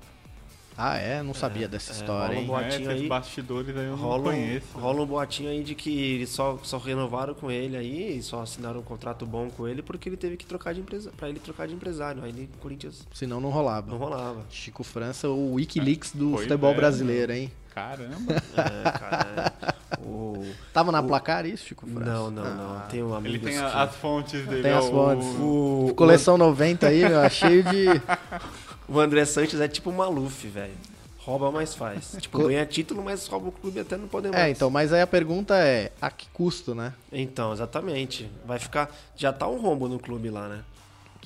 Ah, é? Não sabia dessa é, história, rola hein? um É, boatinho esses aí. bastidores aí eu não Rola, um- conheço. rola um boatinho aí de que eles só, só renovaram com ele aí, e só assinaram um contrato bom com ele porque ele teve que trocar de empresa, para ele trocar de empresário. Aí ele, o Corinthians Senão não rolava. não rolava. Chico França, o Wikileaks do Pois futebol é, brasileiro, hein? Caramba. É, cara. é. o... Tava na O- placar isso, Chico França? Não, não, não. Ah. Tem um amigo Ele tem que... as fontes dele. Tem é as o- fontes. O, Coleção 90 aí, meu, cheio de. o André Sanches é tipo o Maluf, velho. Rouba, mas faz. Tipo, Co- ganha título, mas rouba o clube até não poder mais. É, então, mas aí a pergunta é: a que custo, né? Então, exatamente. Vai ficar... Já tá um rombo no clube lá, né?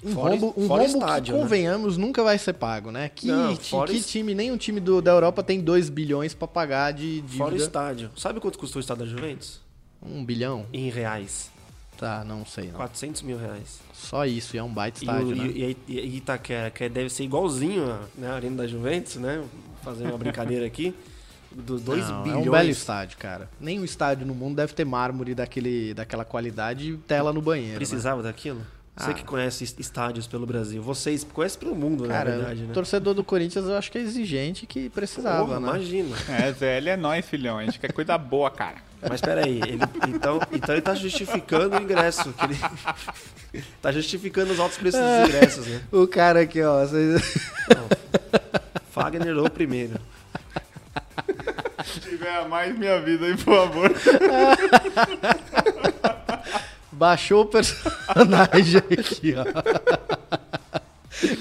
Um Fora- rombo, um rombo estádio, que, né? convenhamos, nunca vai ser pago, né? Que, Não, que time, nenhum time do, da Europa tem 2 bilhões pra pagar de Fora o dívida. estádio. Sabe quanto custou o estádio da Juventus? Um bilhão? Em reais. Tá, não sei não. 400 mil reais. Só isso, e é um baita E, estádio, o, né? e, e, e Itaquera, que deve ser igualzinho a né, a Arena da Juventus, né? Fazer uma brincadeira aqui. Dos 2 Não, bilhões. É um belo estádio, cara. Nenhum estádio no mundo deve ter mármore daquele, daquela qualidade e tela no banheiro. né? Precisava daquilo? Você Ah. que conhece est- estádios pelo Brasil. Vocês conhecem pelo mundo, Cara, na verdade, né? torcedor do Corinthians eu acho que é exigente que precisava, Porra, né? Imagina. É, Zé, ele é nós, filhão. A gente quer coisa boa, cara. Mas peraí, ele, então, então ele tá justificando o ingresso. Que ele, tá justificando os altos preços dos ingressos, né? O cara aqui, ó. vocês- Fagner ou primeiro. Se tiver a mais minha vida aí, por favor. Baixou o personagem aqui, ó.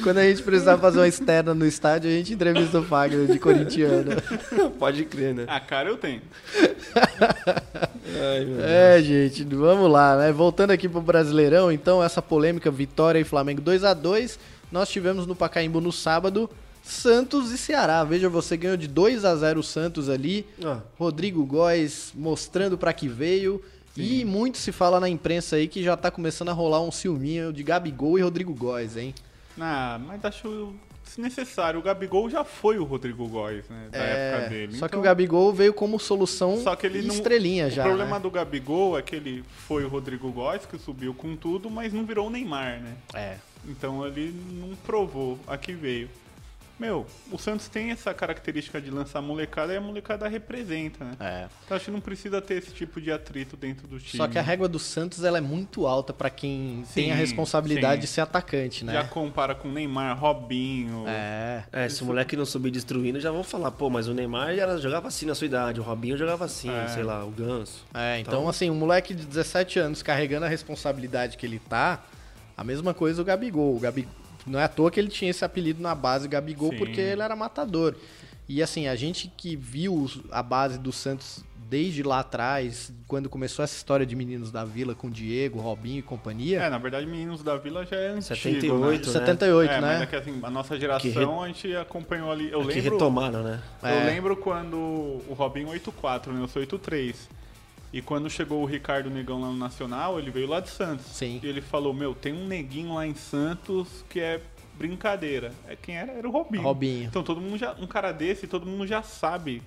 Quando a gente precisar fazer uma externa no estádio, a gente entrevista o Fagner de corintiano. Pode crer, né? A cara eu tenho. Ai, meu Deus. É, gente, vamos lá, né? Voltando aqui pro Brasileirão, então, essa polêmica Vitória e Flamengo 2 a 2 Nós tivemos no Pacaembu no sábado Santos e Ceará. Veja, você ganhou de 2 a 0 o Santos ali. Ah, Rodrigo Góes mostrando pra que veio. E muito se fala na imprensa aí que já tá começando a rolar um ciúminho de Gabigol e Rodrigo Góes, hein? Ah, mas acho desnecessário. O Gabigol já foi o Rodrigo Góes, né? Da época dele. É, Só que Então, o Gabigol veio como solução Só que ele não- estrelinha já. O problema né? do Gabigol é que ele foi o Rodrigo Góes, que subiu com tudo, mas não virou o Neymar, né? É. Então ele não provou a que veio. Meu, o Santos tem essa característica de lançar molecada e a molecada representa, né? É. Então acho que não precisa ter esse tipo de atrito dentro do time. Só que a régua do Santos ela é muito alta pra quem tem a Sim, responsabilidade sim. de ser atacante, né? Já compara com Neymar, Robinho. É. é, se o moleque não subir destruindo, já vão falar, pô, mas o Neymar já jogava assim na sua idade, o Robinho jogava assim, É. sei lá, o Ganso. É, então, Então- assim, um moleque de 17 anos carregando a responsabilidade que ele tá, a mesma coisa o Gabigol. O Gabi... Não é à toa que ele tinha esse apelido na base Gabigol, Sim. porque ele era matador. E assim, a gente que viu os- a base do Santos desde lá atrás, quando começou essa história de meninos da vila com Diego, Robinho e companhia, É, na verdade, Meninos da Vila já é antigo, 78, né? né? 78, é, né? mas é que assim, a nossa geração Que re- a gente acompanhou ali. Eu que lembro, retomaram, né? eu É. lembro quando o Robinho 84, né? Eu sou 83. E quando chegou o Ricardo Negão lá no Nacional, ele veio lá de Santos. Sim. E ele falou: Meu, tem um neguinho lá em Santos que é brincadeira. É quem era? Era o Robinho. Robinho. Então todo mundo já. Um cara desse, todo mundo já sabe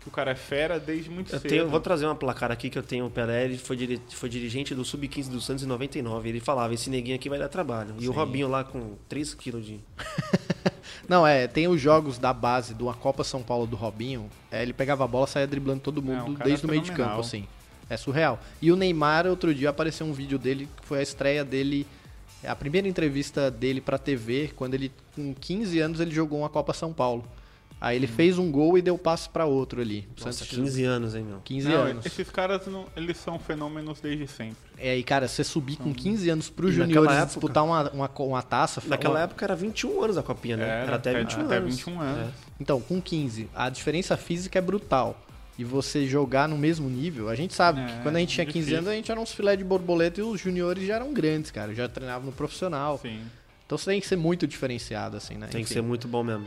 que o cara é fera desde muito Eu cedo. tenho, vou trazer uma placar aqui que eu tenho o Pelé, ele foi, diri- foi dirigente do Sub-15 do Santos em 99. Ele falava, esse neguinho aqui vai dar trabalho. E o Robinho lá com 3 quilos de... Não, é, tem os jogos da base de uma Copa São Paulo do Robinho. é, ele pegava a bola, saía driblando todo mundo É, um cara desde o meio de campo, assim. É surreal. E o Neymar, outro dia apareceu um vídeo dele, que foi a estreia dele, a primeira entrevista dele pra TV, quando ele, com 15 anos, ele jogou uma Copa São Paulo. Aí ele fez um gol e deu passe pra outro ali. Nossa, Santos- 15 anos, hein, meu? 15 Não, anos. esses caras, não, eles são fenômenos desde sempre. É, e cara, você subir com 15 anos pro juniores e época- disputar uma, uma, uma taça... Naquela uma- época era 21 anos a copinha, né? Era, até 21 até anos. 21 anos. Então, com 15, a diferença física é brutal. E você jogar no mesmo nível. A gente sabe É, que quando a gente tinha 15 difícil. anos, a gente era uns filé de borboleta e os juniores já eram grandes, cara. Já treinavam no profissional. Sim. Então você tem que ser muito diferenciado, assim, né? Tem que Enfim. ser muito bom mesmo.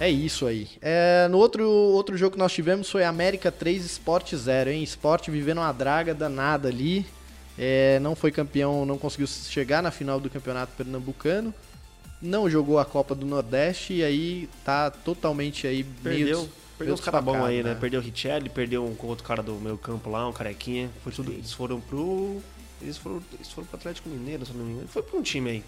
É isso aí. É, no outro, outro jogo que nós tivemos foi América 3 Sport 0, hein? Sport vivendo uma draga danada ali. É, não foi campeão, não conseguiu chegar na final do campeonato pernambucano. Não jogou a Copa do Nordeste e aí tá totalmente aí meio Perdeu, des- perdeu meio uns caras bons aí, né? Perdeu o Richelli, perdeu um outro cara do meu campo lá, um carequinha. Foi tudo, eles foram pro. Eles foram, eles foram pro Atlético Mineiro, se não me engano. Foi pra um time aí.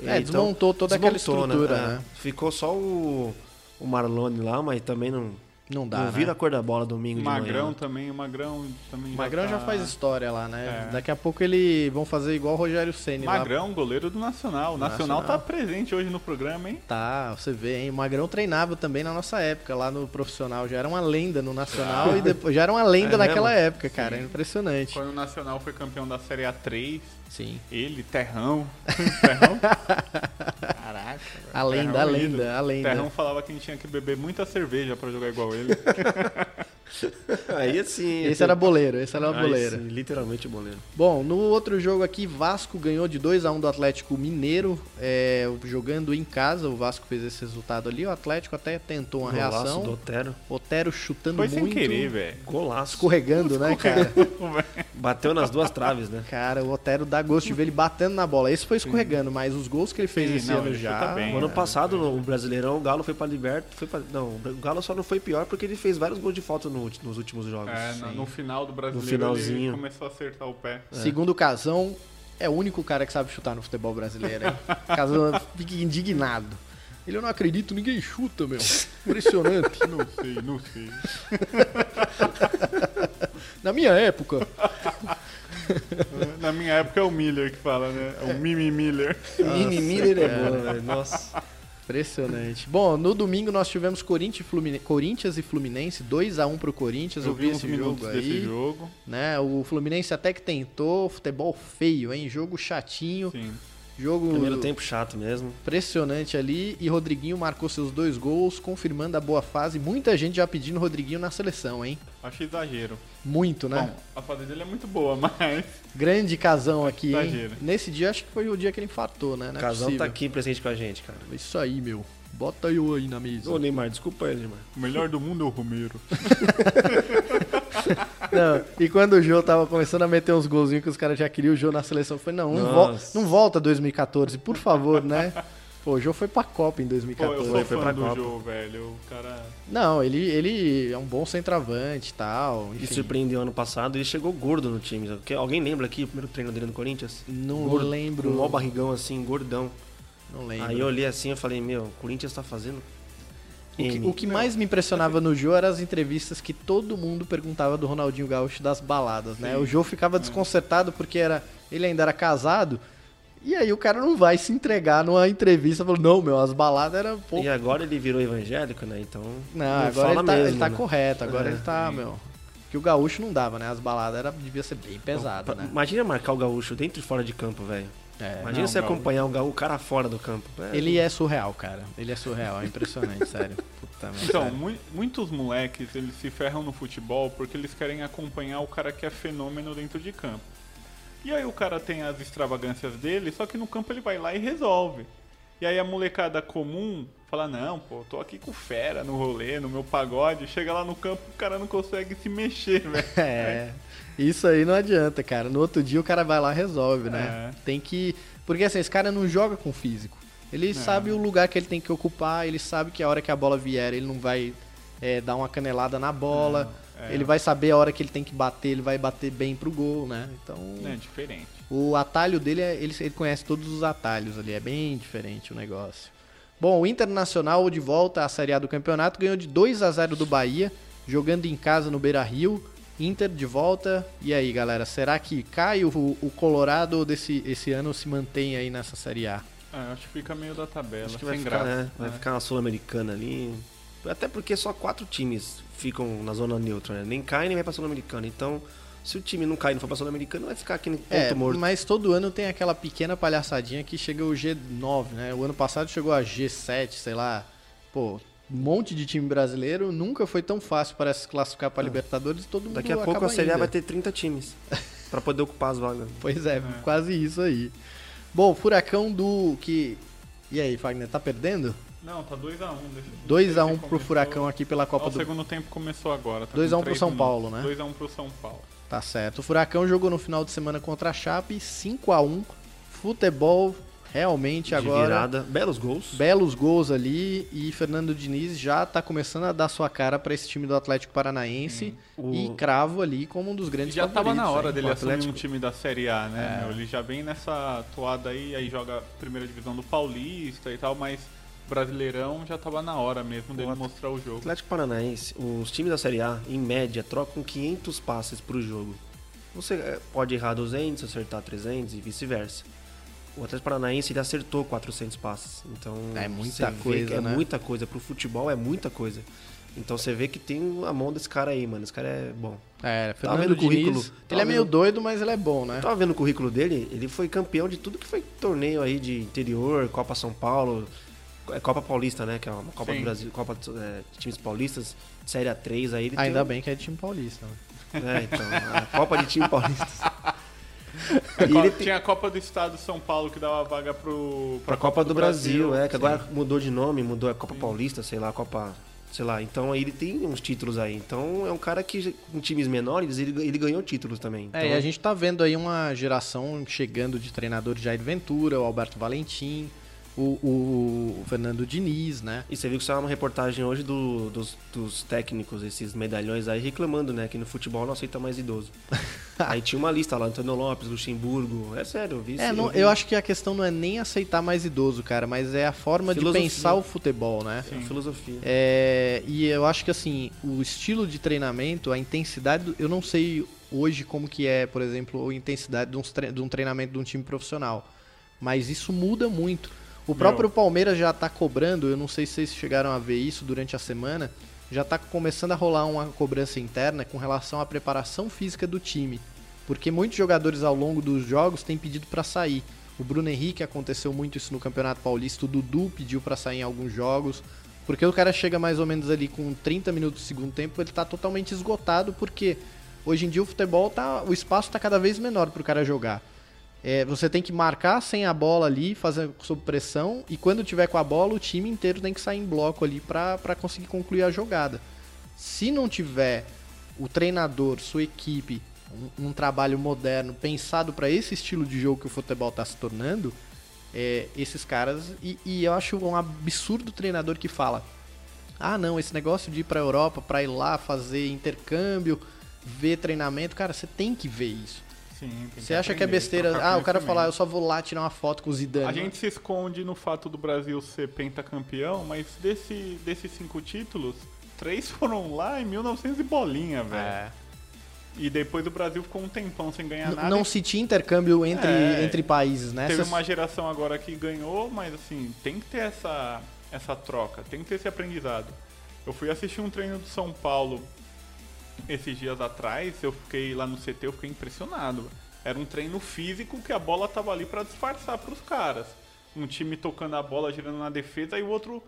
É, Então, desmontou toda aquela desmontou, estrutura, É, né? Ficou só o, o Marlone lá, mas também não, Não dá, não né? vira a cor da bola domingo de Magrão manhã. também, o Magrão também O Magrão já tá- faz história lá, né? É. Daqui a pouco ele vão fazer igual o Rogério Ceni lá. Magrão, goleiro do Nacional. O Nacional, Nacional. tá presente hoje no programa, hein? Tá, você vê, hein? O Magrão treinava também na nossa época, lá no profissional. Já era uma lenda no Nacional e depois já era uma lenda É naquela mesmo? época, cara. É impressionante. Quando o Nacional foi campeão da Série A3, Sim. ele, Terrão. Terrão? A lenda, Terrão a lenda, a lenda. Terrão falava que a gente tinha que beber muita cerveja pra jogar igual ele. Aí assim. Esse era boleiro, esse era boleiro. sim, literalmente boleiro. Bom, no outro jogo aqui, Vasco ganhou de 2 a 1 do Atlético Mineiro, é, jogando em casa. O Vasco fez esse resultado ali. O Atlético até tentou uma Golaço reação. do Otero. Otero chutando Foi sem muito. querer, velho. Golaço. Escorregando, né, cara? Bateu nas duas traves, né? Cara, o Otero dá gosto de ver ele batendo na bola. Esse foi escorregando, mas os gols que ele fez Sim, esse não, ano ele já. bem. O ano é, passado, no Brasileirão, o Galo foi pra Liberta. Foi pra... Não, o Galo só não foi pior porque ele fez vários gols de falta no nos últimos jogos. É, no, no final do brasileiro No ele finalzinho. começou a acertar o pé. Segundo o Casão, é o único cara que sabe chutar no futebol brasileiro. Casão fica indignado. Ele, eu não acredito, ninguém chuta, meu. Impressionante. Não sei, não sei. Na minha época, Na minha época é o Miller que fala, né? É o Mimi Miller. Mimi Miller é bom, velho. Nossa. Impressionante. Bom, no domingo nós tivemos Corinthians e Flumine- Corinthians e Fluminense, 2x1 pro Corinthians. Eu, vi esse jogo aí. jogo. Né? O Fluminense até que tentou, futebol feio, hein? Jogo chatinho, Sim. Jogo Primeiro tempo chato mesmo. impressionante ali. E Rodriguinho marcou seus dois gols, confirmando a boa fase. Muita gente já pedindo Rodriguinho na seleção, hein? Acho exagero. Muito, né? Bom, a fase dele é muito boa, mas. Grande casão aqui, hein? Exagero. Nesse dia acho que foi o dia que ele infartou, né? Não O é Casão tá possível. aqui presente com a gente, cara. Isso aí, meu. Bota eu aí na mesa. Ô, Neymar, desculpa ele, Neymar. O melhor do mundo é o Romero. Não, e quando o Jô tava começando a meter uns golzinhos que os caras já queriam o Jô na seleção, foi não, não, Nossa. não volta 2014, por favor, né? Pô, o Jô foi pra Copa em Pô, eu 2014. sou foi fã pra do Copa. Jô, velho. O cara. Não, ele, ele é um bom centroavante e tal. Me Enfim, surpreendeu ano passado ele chegou gordo no time. Que- Alguém lembra aqui o primeiro treino dele no Corinthians? não Gordo, lembro. Com um mó barrigão assim, gordão. Não lembro. Aí eu olhei assim e falei, meu, o Corinthians tá fazendo. O que, o que mais me impressionava no Jô eram as entrevistas que todo mundo perguntava do Ronaldinho Gaúcho das baladas, né? Sim. O Jô ficava desconcertado porque era, ele ainda era casado. E aí o cara não vai se entregar numa entrevista falando, não, meu, as baladas eram pouco. E agora ele virou evangélico, né? Então. Não, agora fala ele tá, mesmo, ele tá né? correto, agora É, ele tá, sim. meu. Que o gaúcho não dava, né? As baladas era, devia ser bem pesada, né? Imagina marcar o gaúcho dentro e fora de campo, velho. É. Imagina Não, você acompanhar o, gaú- o cara fora do campo. É, Ele é surreal, cara. Ele é surreal, é impressionante, sério. Puta merda. Então, sério. mui- muitos moleques, eles se ferram no futebol porque eles querem acompanhar o cara que é fenômeno dentro de campo. E aí o cara tem as extravagâncias dele, só que no campo ele vai lá e resolve. E aí a molecada comum fala, não, pô, tô aqui com fera no rolê, no meu pagode, chega lá no campo, o cara não consegue se mexer, velho. É. Isso aí não adianta, cara. No outro dia o cara vai lá e resolve, né? É. Tem que. Porque assim, esse cara não joga com físico. Ele sabe o lugar que ele tem que ocupar, ele sabe que a hora que a bola vier, ele não vai é, dar uma canelada na bola. Não, é. Ele vai saber a hora que ele tem que bater, ele vai bater bem pro gol, né? Então. É diferente. O atalho dele, é, ele, ele conhece todos os atalhos ali, é bem diferente o negócio. Bom, o Internacional de volta à Série A do campeonato ganhou de 2 a 0 do Bahia, jogando em casa no Beira Rio. Inter de volta. E aí, galera, será que cai o, o Colorado desse esse ano se mantém aí nessa Série A? É, acho que fica meio da tabela, Acho que sem vai ficar, graça. né? Vai É. ficar uma sul-americana ali. Até porque só quatro times ficam na zona neutra, né? Nem cai nem vai pra Sul-Americana. Então, se o time não cair e não for pra Sul-Americana, vai ficar aqui no ponto É, morto. mas todo ano tem aquela pequena palhaçadinha que chega o G9, né? O ano passado chegou a G7, sei lá. Pô, monte de time brasileiro, nunca foi tão fácil para se classificar para Libertadores e todo mundo É. Daqui a pouco a Série A vai ter 30 times pra poder ocupar as vagas. Pois é, quase isso aí. Bom, Furacão do que E aí, Fagner, tá perdendo? Não, tá 2x1. 2x1 pro Furacão aqui pela Copa Ó, o do segundo tempo começou agora. Tá 2 a 1 com pro São minutos. Paulo, né? 2x1 pro São Paulo. Tá certo. O Furacão jogou no final de semana contra a Chape, 5 a 1 Futebol realmente De agora. virada, belos gols. Belos gols ali e Fernando Diniz já tá começando a dar sua cara para esse time do Atlético Paranaense O- e cravo ali como um dos grandes Já tava na hora hein? dele O assumir um time da Série A, né? É. Ele já vem nessa toada aí, aí joga primeira divisão do Paulista e tal, mas Brasileirão já tava na hora mesmo dele O mostrar o jogo. Atlético Paranaense, os times da Série A, em média, trocam 500 passes pro jogo. Você eh, pode errar 200, acertar 300 e vice-versa. O Atlético Paranaense ele acertou 400 passes. Então, É muita coisa, é né? muita coisa. Pro futebol é muita coisa. Então você vê que tem a mão desse cara aí, mano. Esse cara é bom. É, Tava Fernando vendo o currículo, Diniz, tava ele é meio vendo- doido, mas ele é bom, né? Tava vendo o currículo dele, ele foi campeão de tudo que foi torneio aí de interior, Copa São Paulo, é Copa Paulista, né? Que é uma Copa Sim. do Brasil, Copa é, de times paulistas, Série A3 aí. Ele Ainda tem, bem que é time paulista. né? É, então, a Copa de time paulista. A Copa- ele tem- Tinha a Copa do Estado de São Paulo que dava vaga pro, Pra Copa do Brasil, é, que sim. agora mudou de nome, mudou a Copa Paulista, sei lá, a Copa, sei lá. Então aí ele tem uns títulos aí. Então é um cara que em times menores ele, ele ganhou títulos também. Então, É, e a gente tá vendo aí uma geração chegando de treinadores Jair Ventura, o Alberto Valentim, o, o- o Fernando Diniz, né? E você viu que saiu uma reportagem hoje do- dos, dos técnicos, esses medalhões aí, reclamando, né? Que no futebol não aceita mais idoso. aí tinha uma lista lá, Antônio Lopes, Luxemburgo. É sério, eu vi É, isso, não- vi. eu acho que a questão não é nem aceitar mais idoso, cara, mas é a forma Filosofia. de pensar o futebol, né? É a filosofia. É, e eu acho que assim, o estilo de treinamento, a intensidade, do- eu não sei hoje como que é, por exemplo, a intensidade de um treinamento de um time profissional, mas isso muda muito. O próprio Palmeiras já tá cobrando, eu não sei se vocês chegaram a ver isso durante a semana, já tá começando a rolar uma cobrança interna com relação à preparação física do time, porque muitos jogadores ao longo dos jogos têm pedido para sair. O Bruno Henrique aconteceu muito isso no Campeonato Paulista, o Dudu pediu para sair em alguns jogos. Porque o cara chega mais ou menos ali com 30 minutos do segundo tempo, ele tá totalmente esgotado, porque hoje em dia o futebol tá. O espaço tá cada vez menor pro cara jogar. É, você tem que marcar sem a bola ali, fazer sob pressão, e quando tiver com a bola, o time inteiro tem que sair em bloco ali pra conseguir concluir a jogada. Se não tiver o treinador, sua equipe, um, um trabalho moderno pensado para esse estilo de jogo que o futebol tá se tornando, é, esses caras. E, e eu acho um absurdo o treinador que fala: ah, não, esse negócio de ir pra Europa, pra ir lá fazer intercâmbio, ver treinamento, cara, você tem que ver isso. Sim, Você acha que é besteira? Ah, o cara falar, eu só vou lá tirar uma foto com o Zidane. A gente se esconde no fato do Brasil ser pentacampeão, mas desse, desses cinco títulos, três foram lá em 1900 e bolinha, velho. É. E depois o Brasil ficou um tempão sem ganhar N- nada. Não se tinha intercâmbio entre, É. entre países, né? Teve Essas- uma geração agora que ganhou, mas assim, tem que ter essa, essa troca, tem que ter esse aprendizado. Eu fui assistir um treino do São Paulo esses dias atrás, eu fiquei lá no CT, eu fiquei impressionado. Era um treino físico que a bola tava ali pra disfarçar pros caras. Um time tocando a bola, girando na defesa e o outro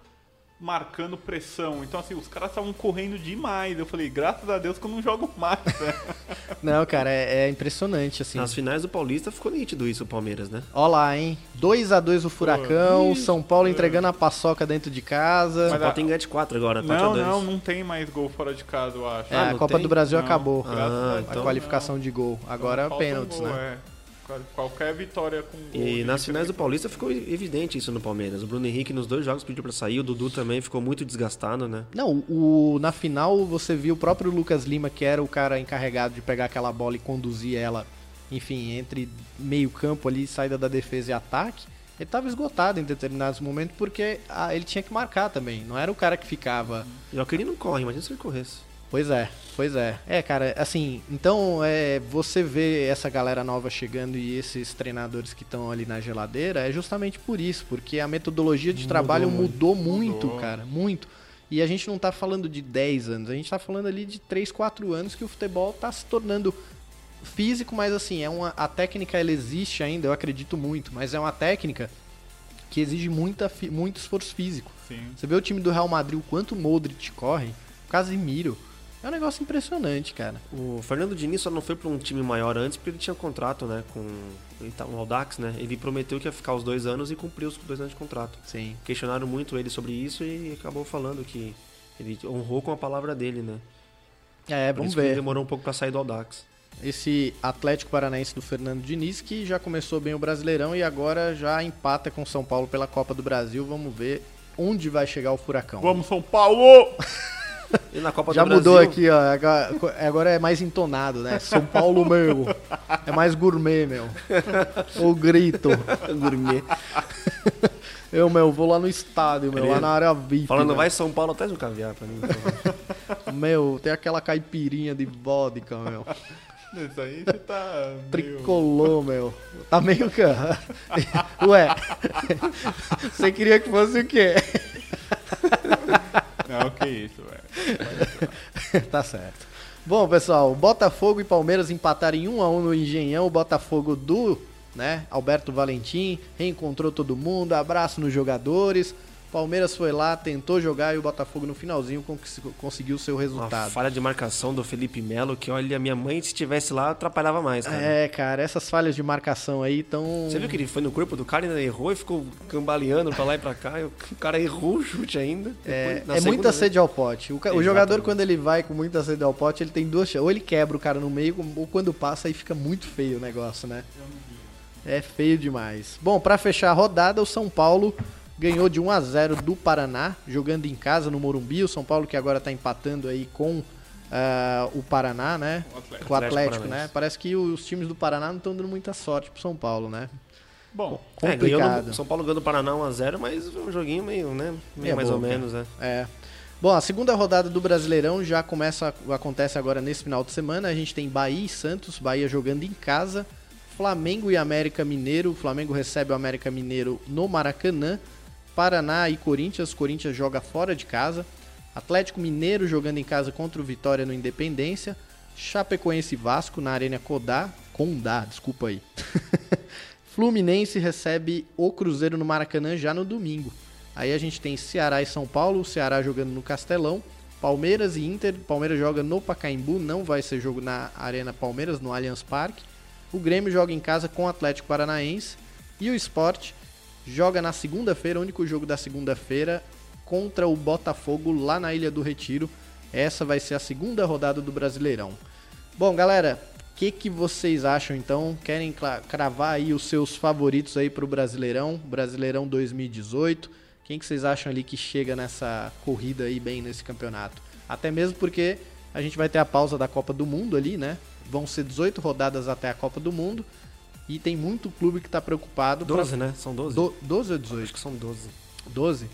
marcando pressão. Então assim, os caras estavam correndo demais. Eu falei, graças a Deus que eu não jogo mais, né? Não, cara, é, é impressionante, assim. Nas finais do Paulista ficou nítido isso, o Palmeiras, né? Ó lá, hein? 2 a 2 o Furacão, São Paulo entregando a paçoca dentro de casa. Mas a- tem ganhar de 4 agora, 4 Não, a 2 não, não tem mais gol fora de casa, eu acho. É, Ah, a não Copa tem? do Brasil Não. acabou. A Ah, a então- qualificação de gol. Agora Falta um pênaltis, gol, né? é. Qual- Qualquer vitória com gol. E nas finais do. Paulista ficou evidente isso no Palmeiras. O Bruno Henrique nos dois jogos pediu pra sair, o Dudu também ficou muito desgastado, né? Não, o, na final você viu o próprio Lucas Lima, que era o cara encarregado de pegar aquela bola e conduzir ela, enfim, entre meio campo ali, saída da defesa e ataque. Ele tava esgotado em determinados momentos porque ah, ele tinha que marcar também. Não era o cara que ficava. E o que ele não corre, imagina se ele corresse. Pois é, pois é. É, cara, assim, então é, você vê essa galera nova chegando e esses treinadores que estão ali na geladeira é justamente por isso, porque a metodologia de Mudou trabalho muito. mudou muito, Mudou. cara, muito. E a gente não tá falando de 10 anos, a gente tá falando ali de 3, 4 anos que o futebol tá se tornando físico, mas assim, é uma, a técnica ela existe ainda, eu acredito muito, mas é uma técnica que exige muita, muito esforço físico. Sim. Você vê o time do Real Madrid, o quanto o Modric corre, o Casimiro. É um negócio impressionante, cara. O Fernando Diniz só não foi para um time maior antes porque ele tinha um contrato, né, com ele tá no Audax, né? Ele prometeu que ia ficar os dois anos e cumpriu os dois anos de contrato. Sim. Questionaram muito ele sobre isso e acabou falando que ele honrou com a palavra dele, né? É, Por vamos isso que ele ver. demorou um pouco para sair do Audax. Esse Atlético Paranaense do Fernando Diniz, que já começou bem o Brasileirão e agora já empata com o São Paulo pela Copa do Brasil. Vamos ver onde vai chegar o Furacão. Vamos, São Paulo! E na Copa Já do mudou Brasil, aqui, ó. Agora, agora é mais entonado, né? São Paulo, meu. É mais gourmet, meu. O grito. gourmet. Eu, meu, vou lá no estádio, meu, lá na área VIP. Falando meu. vai São Paulo, traz um caviar pra mim. favor. Meu, tem aquela caipirinha de vodka, meu. Isso aí você tá. meio- Tricolor, meu. Tá meio. Ué, você queria que fosse o quê? Não, que isso, velho. tá certo. Bom, pessoal, Botafogo e Palmeiras empataram em 1 a 1 no Engenhão. O Botafogo do, né, Alberto Valentim reencontrou todo mundo, abraço nos jogadores. Palmeiras foi lá, tentou jogar e o Botafogo no finalzinho conseguiu o seu Uma resultado. falha de marcação do Felipe Melo que, olha, minha mãe, se estivesse lá, atrapalhava mais, cara. É, cara, essas falhas de marcação aí estão. Você viu que ele foi no corpo do cara e ainda errou e ficou cambaleando pra lá e pra cá. e o cara errou o chute ainda. É, Depois, é segunda muita sede ao pote. O, o jogador, quando ele vai com muita sede ao pote, ele tem duas chances. Ou ele quebra o cara no meio, ou quando passa, aí fica muito feio o negócio, né? É feio demais. Bom, pra fechar a rodada, o São Paulo ganhou de 1 a 0 do Paraná, jogando em casa no Morumbi. O São Paulo que agora tá empatando aí com ah, o Paraná, né? O Atlético. Com o Atlético, Atlético né? Parece que os times do Paraná não estão dando muita sorte pro São Paulo, né? Bom, É, Complicado. no, São Paulo ganhou do Paraná 1x0, mas foi um joguinho meio, né? Meio Meia mais ou menos, né? É. Bom, a segunda rodada do Brasileirão já começa, acontece agora nesse final de semana. A gente tem Bahia e Santos, Bahia jogando em casa, Flamengo e América Mineiro. O Flamengo recebe o América Mineiro no Maracanã. Paraná e Corinthians, Corinthians joga fora de casa. Atlético Mineiro jogando em casa contra o Vitória no Independência. Chapecoense e Vasco na Arena Codá, Condá, desculpa aí. Fluminense recebe o Cruzeiro no Maracanã já no domingo. Aí a gente tem Ceará e São Paulo, o Ceará jogando no Castelão, Palmeiras e Inter, Palmeiras joga no Pacaembu, não vai ser jogo na Arena Palmeiras, no Allianz Parque. O Grêmio joga em casa com o Atlético Paranaense e o Sport joga na segunda-feira, o único jogo da segunda-feira, contra o Botafogo lá na Ilha do Retiro. Essa vai ser a segunda rodada do Brasileirão. Bom, galera, o que, que vocês acham então? Querem cravar aí os seus favoritos aí pro Brasileirão, Brasileirão 2018? Quem que vocês acham ali que chega nessa corrida aí bem nesse campeonato? Até mesmo porque a gente vai ter a pausa da Copa do Mundo ali, né? Vão ser 18 rodadas até a Copa do Mundo e tem muito clube que tá preocupado pra- 12, né? São 12? Do, 12 ou 18? Acho que são 12. 12.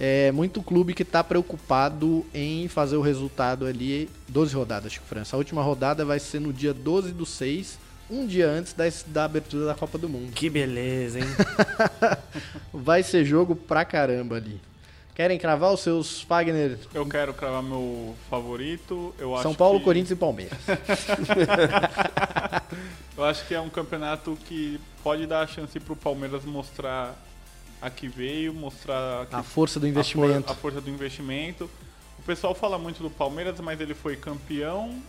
É muito clube que está preocupado em fazer o resultado ali. 12 rodadas, Chico França. A última rodada vai ser no dia 12 do 6, um dia antes da, da abertura da Copa do Mundo. Que beleza, hein? Vai ser jogo pra caramba ali. Querem cravar os seus Fagner? eu quero cravar meu favorito. Eu São Paulo, que- Corinthians e Palmeiras. Eu acho que é um campeonato que pode dar a chance pro Palmeiras mostrar a que veio, mostrar que A força do a, investimento. for- a força do investimento. O pessoal fala muito do Palmeiras, mas ele foi campeão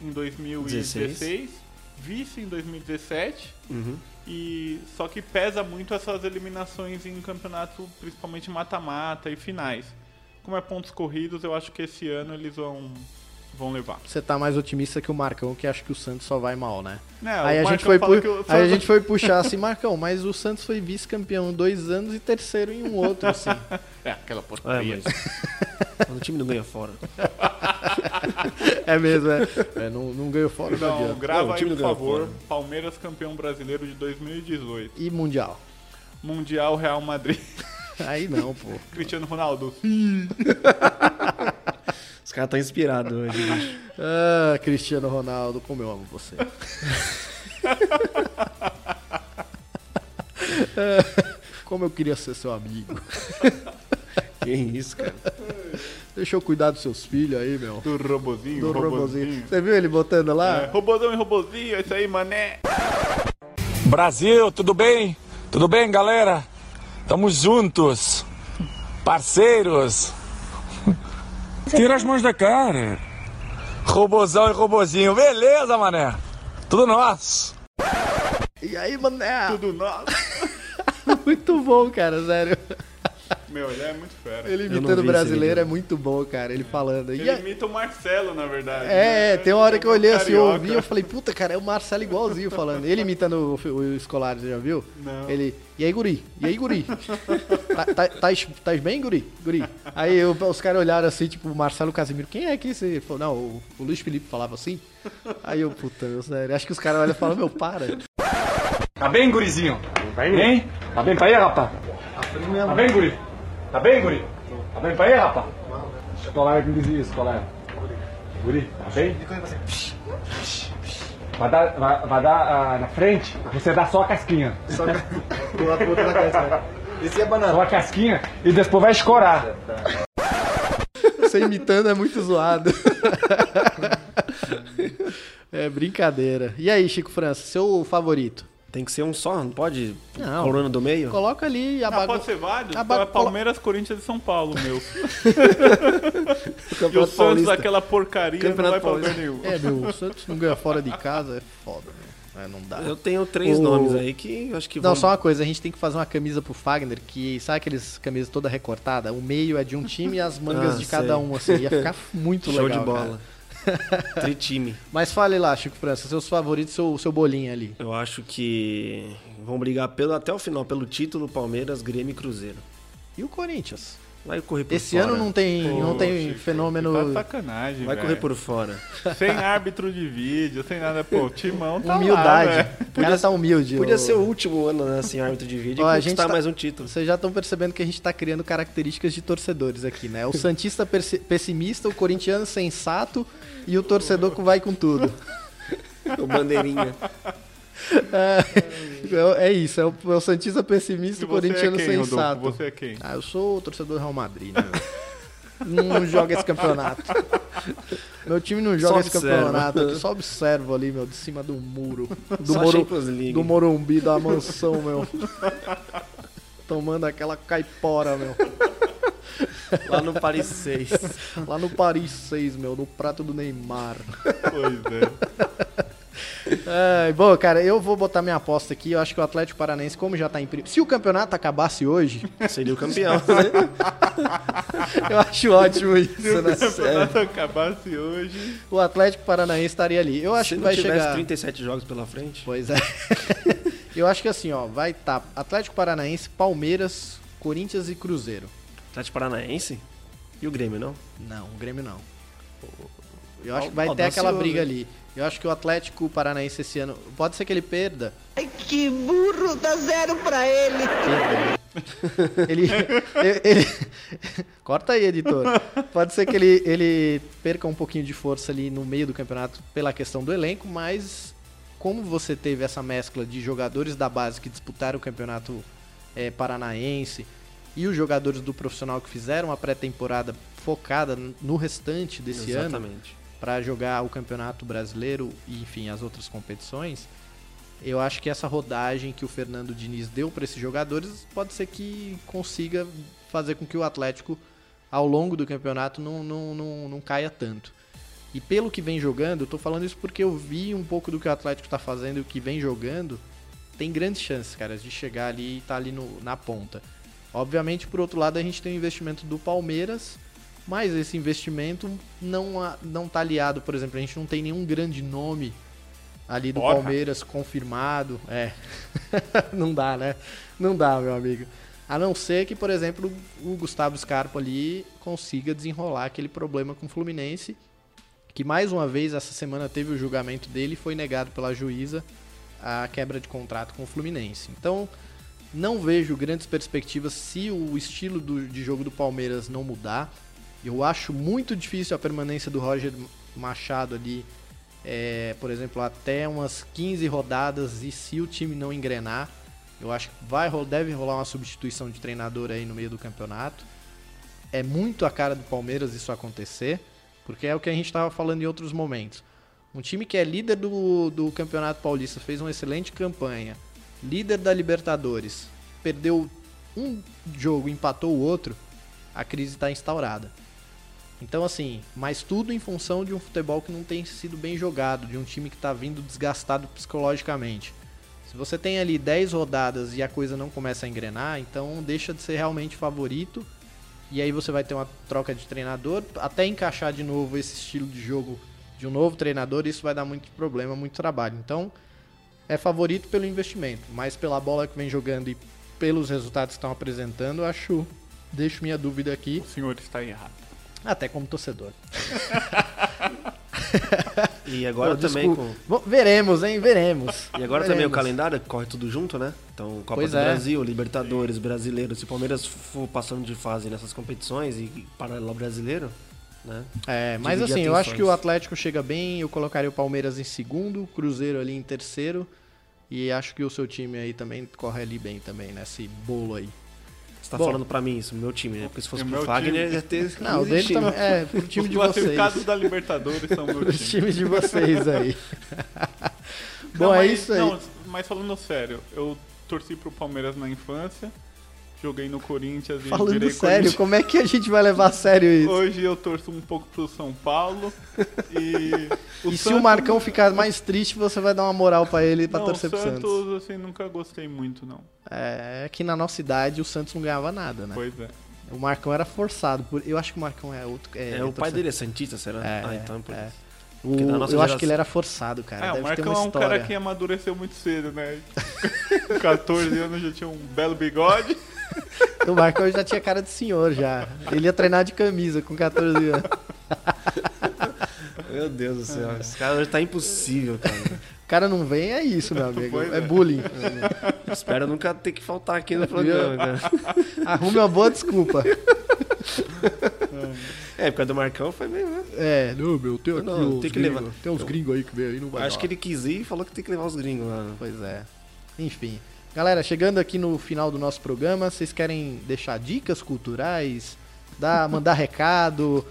em 2016, vice em 2017 Uhum. e só que pesa muito essas eliminações em campeonato, principalmente mata-mata e finais. Como é pontos corridos, eu acho que esse ano eles vão vão levar. Você tá mais otimista que o Marcão, que acha que o Santos só vai mal, né? Aí, É, o a gente foi pu- o aí a gente foi puxar assim, Marcão, mas o Santos foi vice-campeão dois anos e terceiro em um outro, assim. É, aquela É, porcaria. mas... Quando o time não ganha fora. É mesmo, é. É, não, não ganhou fora, não Então, adianta. grava Não, o aí, por favor. fora. Palmeiras campeão brasileiro de 2018. E Mundial? Mundial Real Madrid. Aí não, pô. Cristiano Ronaldo. Os caras estão inspirados hoje, bicho. Ah, Cristiano Ronaldo, como eu amo você. Como eu queria ser seu amigo. Que isso, cara. Deixa eu cuidar dos seus filhos aí, meu. Do robozinho, Do robozinho. robozinho. Você viu ele botando lá? É, robozão e robozinho, é isso aí, mané. Brasil, tudo bem? Tudo bem, galera? Tamo juntos. Parceiros. Tira as mãos da cara. Robozão e robozinho. Beleza, mané. Tudo nosso. E aí, mané? Tudo nosso. Muito bom, cara, sério. Meu, ele é muito fera. Ele imitando brasileiro é muito bom, cara. Ele falando. E Ele aí- imita o Marcelo, na verdade. É, né? tem uma hora que eu olhei assim, eu ouvi, eu falei, puta, cara, é o Marcelo igualzinho falando. Ele imitando o, o escolar, você já viu? Não. Ele, e aí, guri? E aí, guri? tá, tá, tás, tás bem, guri? Guri? Aí eu- os caras olharam assim, tipo, o Marcelo Casimiro, quem é que esse? Ele falou, não, o, o Luiz Felipe falava assim. Aí eu, puta, meu, sério, acho que os caras olham e falam, meu, para. Tá bem, gurizinho? Hein? Tá bem pra aí, rapaz? Tá bem, guri? Tá bem, guri? Tá bem pra aí, rapaz? Escolar que diz isso, colega. Guri, tá bem? Vai dar, vai, vai dar ah, na frente, você dá só a casquinha. Só da cabeça. Esse é banana. Só a casquinha e depois vai escorar. Você imitando é muito zoado. é brincadeira. E aí, Chico França, seu favorito? Tem que ser um só, não pode Não. coluna do meio? Coloca ali a Ah, bagunça. pode ser vários? A ba- É Palmeiras, Corinthians e São Paulo, meu. O E o Santos, Paulista. aquela porcaria, Campeonato não vai pra lugar Paulista. nenhum. É, meu, o Santos não ganha fora de casa, é foda, meu. É, não dá. Eu tenho três O- nomes aí que eu acho que Não, vão... só uma coisa, a gente tem que fazer uma camisa pro Fagner, que sabe aqueles camisas toda recortada? O meio é de um time e as mangas Ah, de cada sei. um, assim. Ia ficar muito Show legal. de bola. Tritime. Mas fale lá, Chico França, seus favoritos, seu, seu bolinho ali. Eu acho que vão brigar pelo, até o final pelo título Palmeiras, Grêmio e Cruzeiro. E o Corinthians? Vai correr por Esse fora. ano não tem, não Pô, tem Chico, fenômeno. Tá sacanagem, Vai velho. correr por fora. Sem árbitro de vídeo, sem nada. Pô, o Timão tá Humildade. lá, o cara tá humilde. Podia ô- ser o último ano, né, sem árbitro de vídeo Ó, a e gente conquistar tá- mais um título. Vocês já estão percebendo que a gente tá criando características de torcedores aqui, né? O Santista pessimista, o corintiano sensato e o torcedor que vai com tudo. O bandeirinha. É, é isso, é o, é o Santista pessimista E o é corintiano quem, Rodolfo? sensato. Você é quem? Ah, eu sou o torcedor do Real Madrid, né? meu? não joga esse campeonato. Meu time não joga Só esse observa. campeonato. Eu só observo ali, meu, de cima do muro. Do, Moro- do Morumbi, da mansão, meu. Tomando aquela caipora, meu. Lá no Paris 6. Lá no Paris 6, meu, no prato do Neymar. Pois é. É, bom, cara, eu vou botar minha aposta aqui. Eu acho que o Atlético Paranaense, como já tá em primeiro. Se o campeonato acabasse hoje, Seria o campeão. né? eu acho ótimo isso, né? Se o campeonato acabasse hoje. O Atlético Paranaense estaria ali. Eu acho Se que vai tivesse chegar. 37 jogos pela frente. Pois é. eu acho que assim, ó, vai estar Atlético Paranaense, Palmeiras, Corinthians e Cruzeiro. Atlético Paranaense? E o Grêmio, não? Não, o Grêmio não. Eu acho que vai ter aquela briga ali. Eu acho que o Atlético Paranaense esse ano. Pode ser que ele perda. Ai, que burro, dá zero pra ele. Ele, ele, ele- corta aí, editor. Pode ser que ele, ele perca um pouquinho de força ali no meio do campeonato pela questão do elenco, mas como você teve essa mescla de jogadores da base que disputaram o campeonato eh, paranaense e os jogadores do profissional que fizeram a pré-temporada focada no restante desse ano Exatamente. Para jogar o Campeonato Brasileiro e, enfim, as outras competições, eu acho que essa rodagem que o Fernando Diniz deu para esses jogadores pode ser que consiga fazer com que o Atlético, ao longo do campeonato, não, não, não, não caia tanto. E pelo que vem jogando, eu tô falando isso porque eu vi um pouco do que o Atlético tá fazendo e o que vem jogando, tem grandes chances, cara, de chegar ali e estar ali no, na ponta. Obviamente, por outro lado, a gente tem o investimento do Palmeiras, mas esse investimento não, não tá aliado, por exemplo, a gente não tem nenhum grande nome ali do Porra. Palmeiras confirmado. É. não dá, né? Não dá, meu amigo. A não ser que, por exemplo, o Gustavo Scarpa ali consiga desenrolar aquele problema com o Fluminense, que mais uma vez essa semana teve o julgamento dele e foi negado pela juíza a quebra de contrato com o Fluminense. Então, não vejo grandes perspectivas se o estilo do- de jogo do Palmeiras não mudar. Eu acho muito difícil a permanência do Roger Machado ali, é, por exemplo, até umas 15 rodadas e se o time não engrenar, eu acho que vai, deve rolar uma substituição de treinador aí no meio do campeonato. é muito a cara do Palmeiras isso acontecer, porque é o que a gente estava falando em outros momentos. Um time que é líder do, do Campeonato Paulista, fez uma excelente campanha, líder da Libertadores, perdeu um jogo, empatou o outro, a crise está instaurada. Então, assim, mas tudo em função de um futebol que não tem sido bem jogado, de um time que está vindo desgastado psicologicamente. Se você tem ali 10 rodadas e a coisa não começa a engrenar, então deixa de ser realmente favorito. E aí você vai ter uma troca de treinador, até encaixar de novo esse estilo de jogo de um novo treinador, isso vai dar muito problema, muito trabalho. Então, é favorito pelo investimento, mas pela bola que vem jogando e pelos resultados que estão apresentando, acho, deixo minha dúvida aqui, O senhor está errado. Até como torcedor. E agora Pô, também com. Bom, veremos, hein? Veremos. E agora também o Veremos. calendário corre tudo junto, né? Então, Copa Pois do é. Brasil, Libertadores, Brasileiro. Se o Palmeiras for passando de fase nessas competições e paralelo ao brasileiro, né? É, mas Dividir assim, eu acho atenções. que o Atlético chega bem, eu colocaria o Palmeiras em segundo, o Cruzeiro ali em terceiro. E acho que o seu time aí também corre ali bem também, nesse bolo aí. Você tá Bom. falando pra mim isso, meu time, né? Porque se fosse pro Fagner, time. ia ter. Não, o 15 dele times. também. É, pro time Os de vocês. classificados da Libertadores são meu Os time. times de vocês aí. Bom, Não, é mas- isso aí. Não, mas falando sério, eu torci pro Palmeiras na infância, joguei no Corinthians e Falando sério, como é que a gente vai levar a sério isso? Hoje eu torço um pouco pro São Paulo e o e se Santos- o Marcão ficar mais triste, você vai dar uma moral pra ele pra não, torcer o pro Santos. Santos, assim, nunca gostei muito, não. É que na nossa idade o Santos não ganhava nada, né? Pois é. O Marcão era forçado. Por... Eu acho que o Marcão é outro. É, É, o pai dele é Santista, será? É, ah, é, então é por é. isso. O- eu nossa acho geração- que ele era forçado, cara. é, o Deve ter Marcão é um história. cara que amadureceu muito cedo, né? Com 14 anos já tinha um belo bigode. O Marcão já tinha cara de senhor já. Ele ia treinar de camisa com 14 anos. Meu Deus do céu, esse cara hoje tá impossível, cara. O cara não vem, é isso, meu amigo. Pois É é. bullying. Espero nunca ter que faltar aqui no programa, cara. Arrume uma boa desculpa. É, por causa do Marcão foi meio, né? É, não, meu, tem aqui Não, uns tem que gringos. levar. Tem uns gringos aí que vem aí, não vai Acho que ele quis ir e falou que tem que levar os gringos lá. né? Pois é. Enfim. Galera, chegando aqui no final do nosso programa, vocês querem deixar dicas culturais? Dar, mandar recado?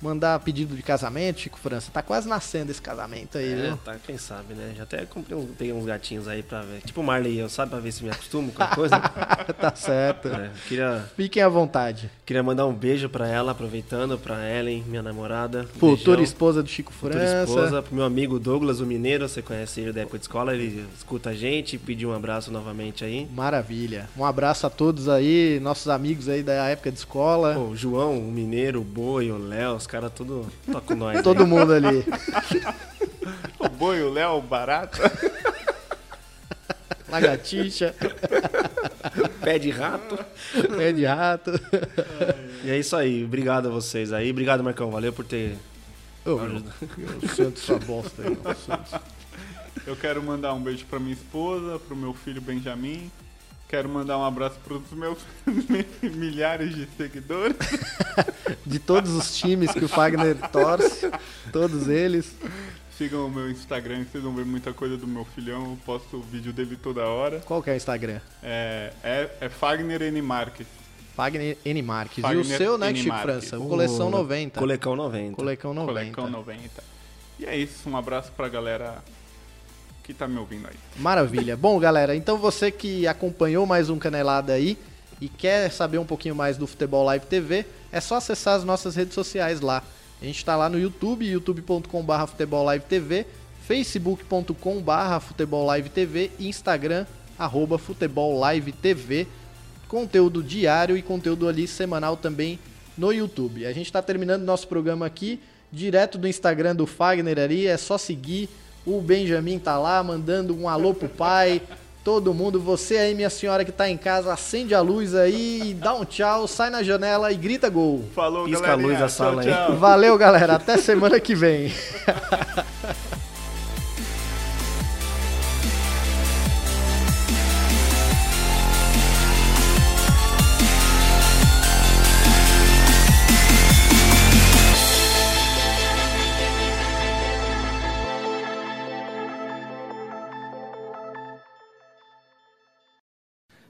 Mandar pedido de casamento, Chico França? Tá quase nascendo esse casamento aí, É, viu? tá, quem sabe, né? Já até comprei uns, peguei uns gatinhos aí pra ver. Tipo o Marley, eu sabe, pra ver se me acostumo com a coisa. tá certo. É, queria, Fiquem à vontade. queria mandar um beijo pra ela, aproveitando, pra Ellen, minha namorada. Um Futura beijão. esposa do Chico Futura França. esposa, pro meu amigo Douglas, o Mineiro, você conhece ele da época de escola, ele escuta a gente, pediu um abraço novamente aí. Maravilha. Um abraço a todos aí, nossos amigos aí da época de escola. Pô, o João, o Mineiro, o Boi, o Léo, os caras tudo tocam com nós. Todo mundo ali. O boi, o Léo, o barato. Lagartixa, aí. Pé de rato. pé de rato. E é isso aí, obrigado a vocês aí. Obrigado, Marcão, valeu por ter. Ô, meu, o Santos sua bosta aí, Santos. Eu quero mandar um beijo pra minha esposa, pro meu filho Benjamin. Quero mandar um abraço pros meus milhares de seguidores. De todos os times que o Fagner torce, todos eles. Sigam o meu Instagram, vocês vão ver muita coisa do meu filhão. Eu posto o vídeo dele toda hora. Qual que é o Instagram? É, é, é Fagner N. Marques. Fagner N. Marques. e o Fagner seu, né. Chico. França? O Coleção O 90. Colecão 90. Colecão 90. Colecão 90. E é isso, um abraço pra galera que tá me ouvindo aí. Maravilha. Bom, galera, então você que acompanhou mais um Canelada aí e quer saber um pouquinho mais do Futebol Live TV, é só acessar as nossas redes sociais lá. A gente está lá no YouTube, youtube.com.br Futebol Live TV, facebook.com.br Futebol Live TV e Instagram, arroba Futebol Live TV. Conteúdo diário e conteúdo ali semanal também no YouTube. A gente está terminando nosso programa aqui, direto do Instagram do Fagner ali, é só seguir. O Benjamin tá lá mandando um alô pro pai. Todo mundo, você aí, minha senhora que tá em casa, acende a luz aí, dá um tchau, sai na janela e grita gol. Falou, Pisca a luz da Tchau, sala aí. tchau. Valeu, galera. Até semana que vem.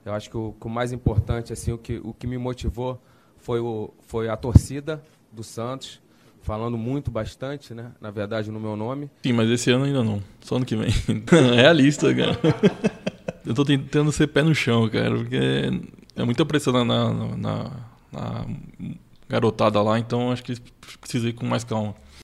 Eu acho que o, que o mais importante, assim, o que, o que me motivou foi, o, foi a torcida do Santos, falando muito bastante, né? Na verdade, no meu nome. Sim, mas esse ano ainda não. Só ano que vem. é a lista, cara. Eu tô tentando ser pé no chão, cara, porque é muita pressão na, na, na, na garotada lá, então acho que precisa ir com mais calma.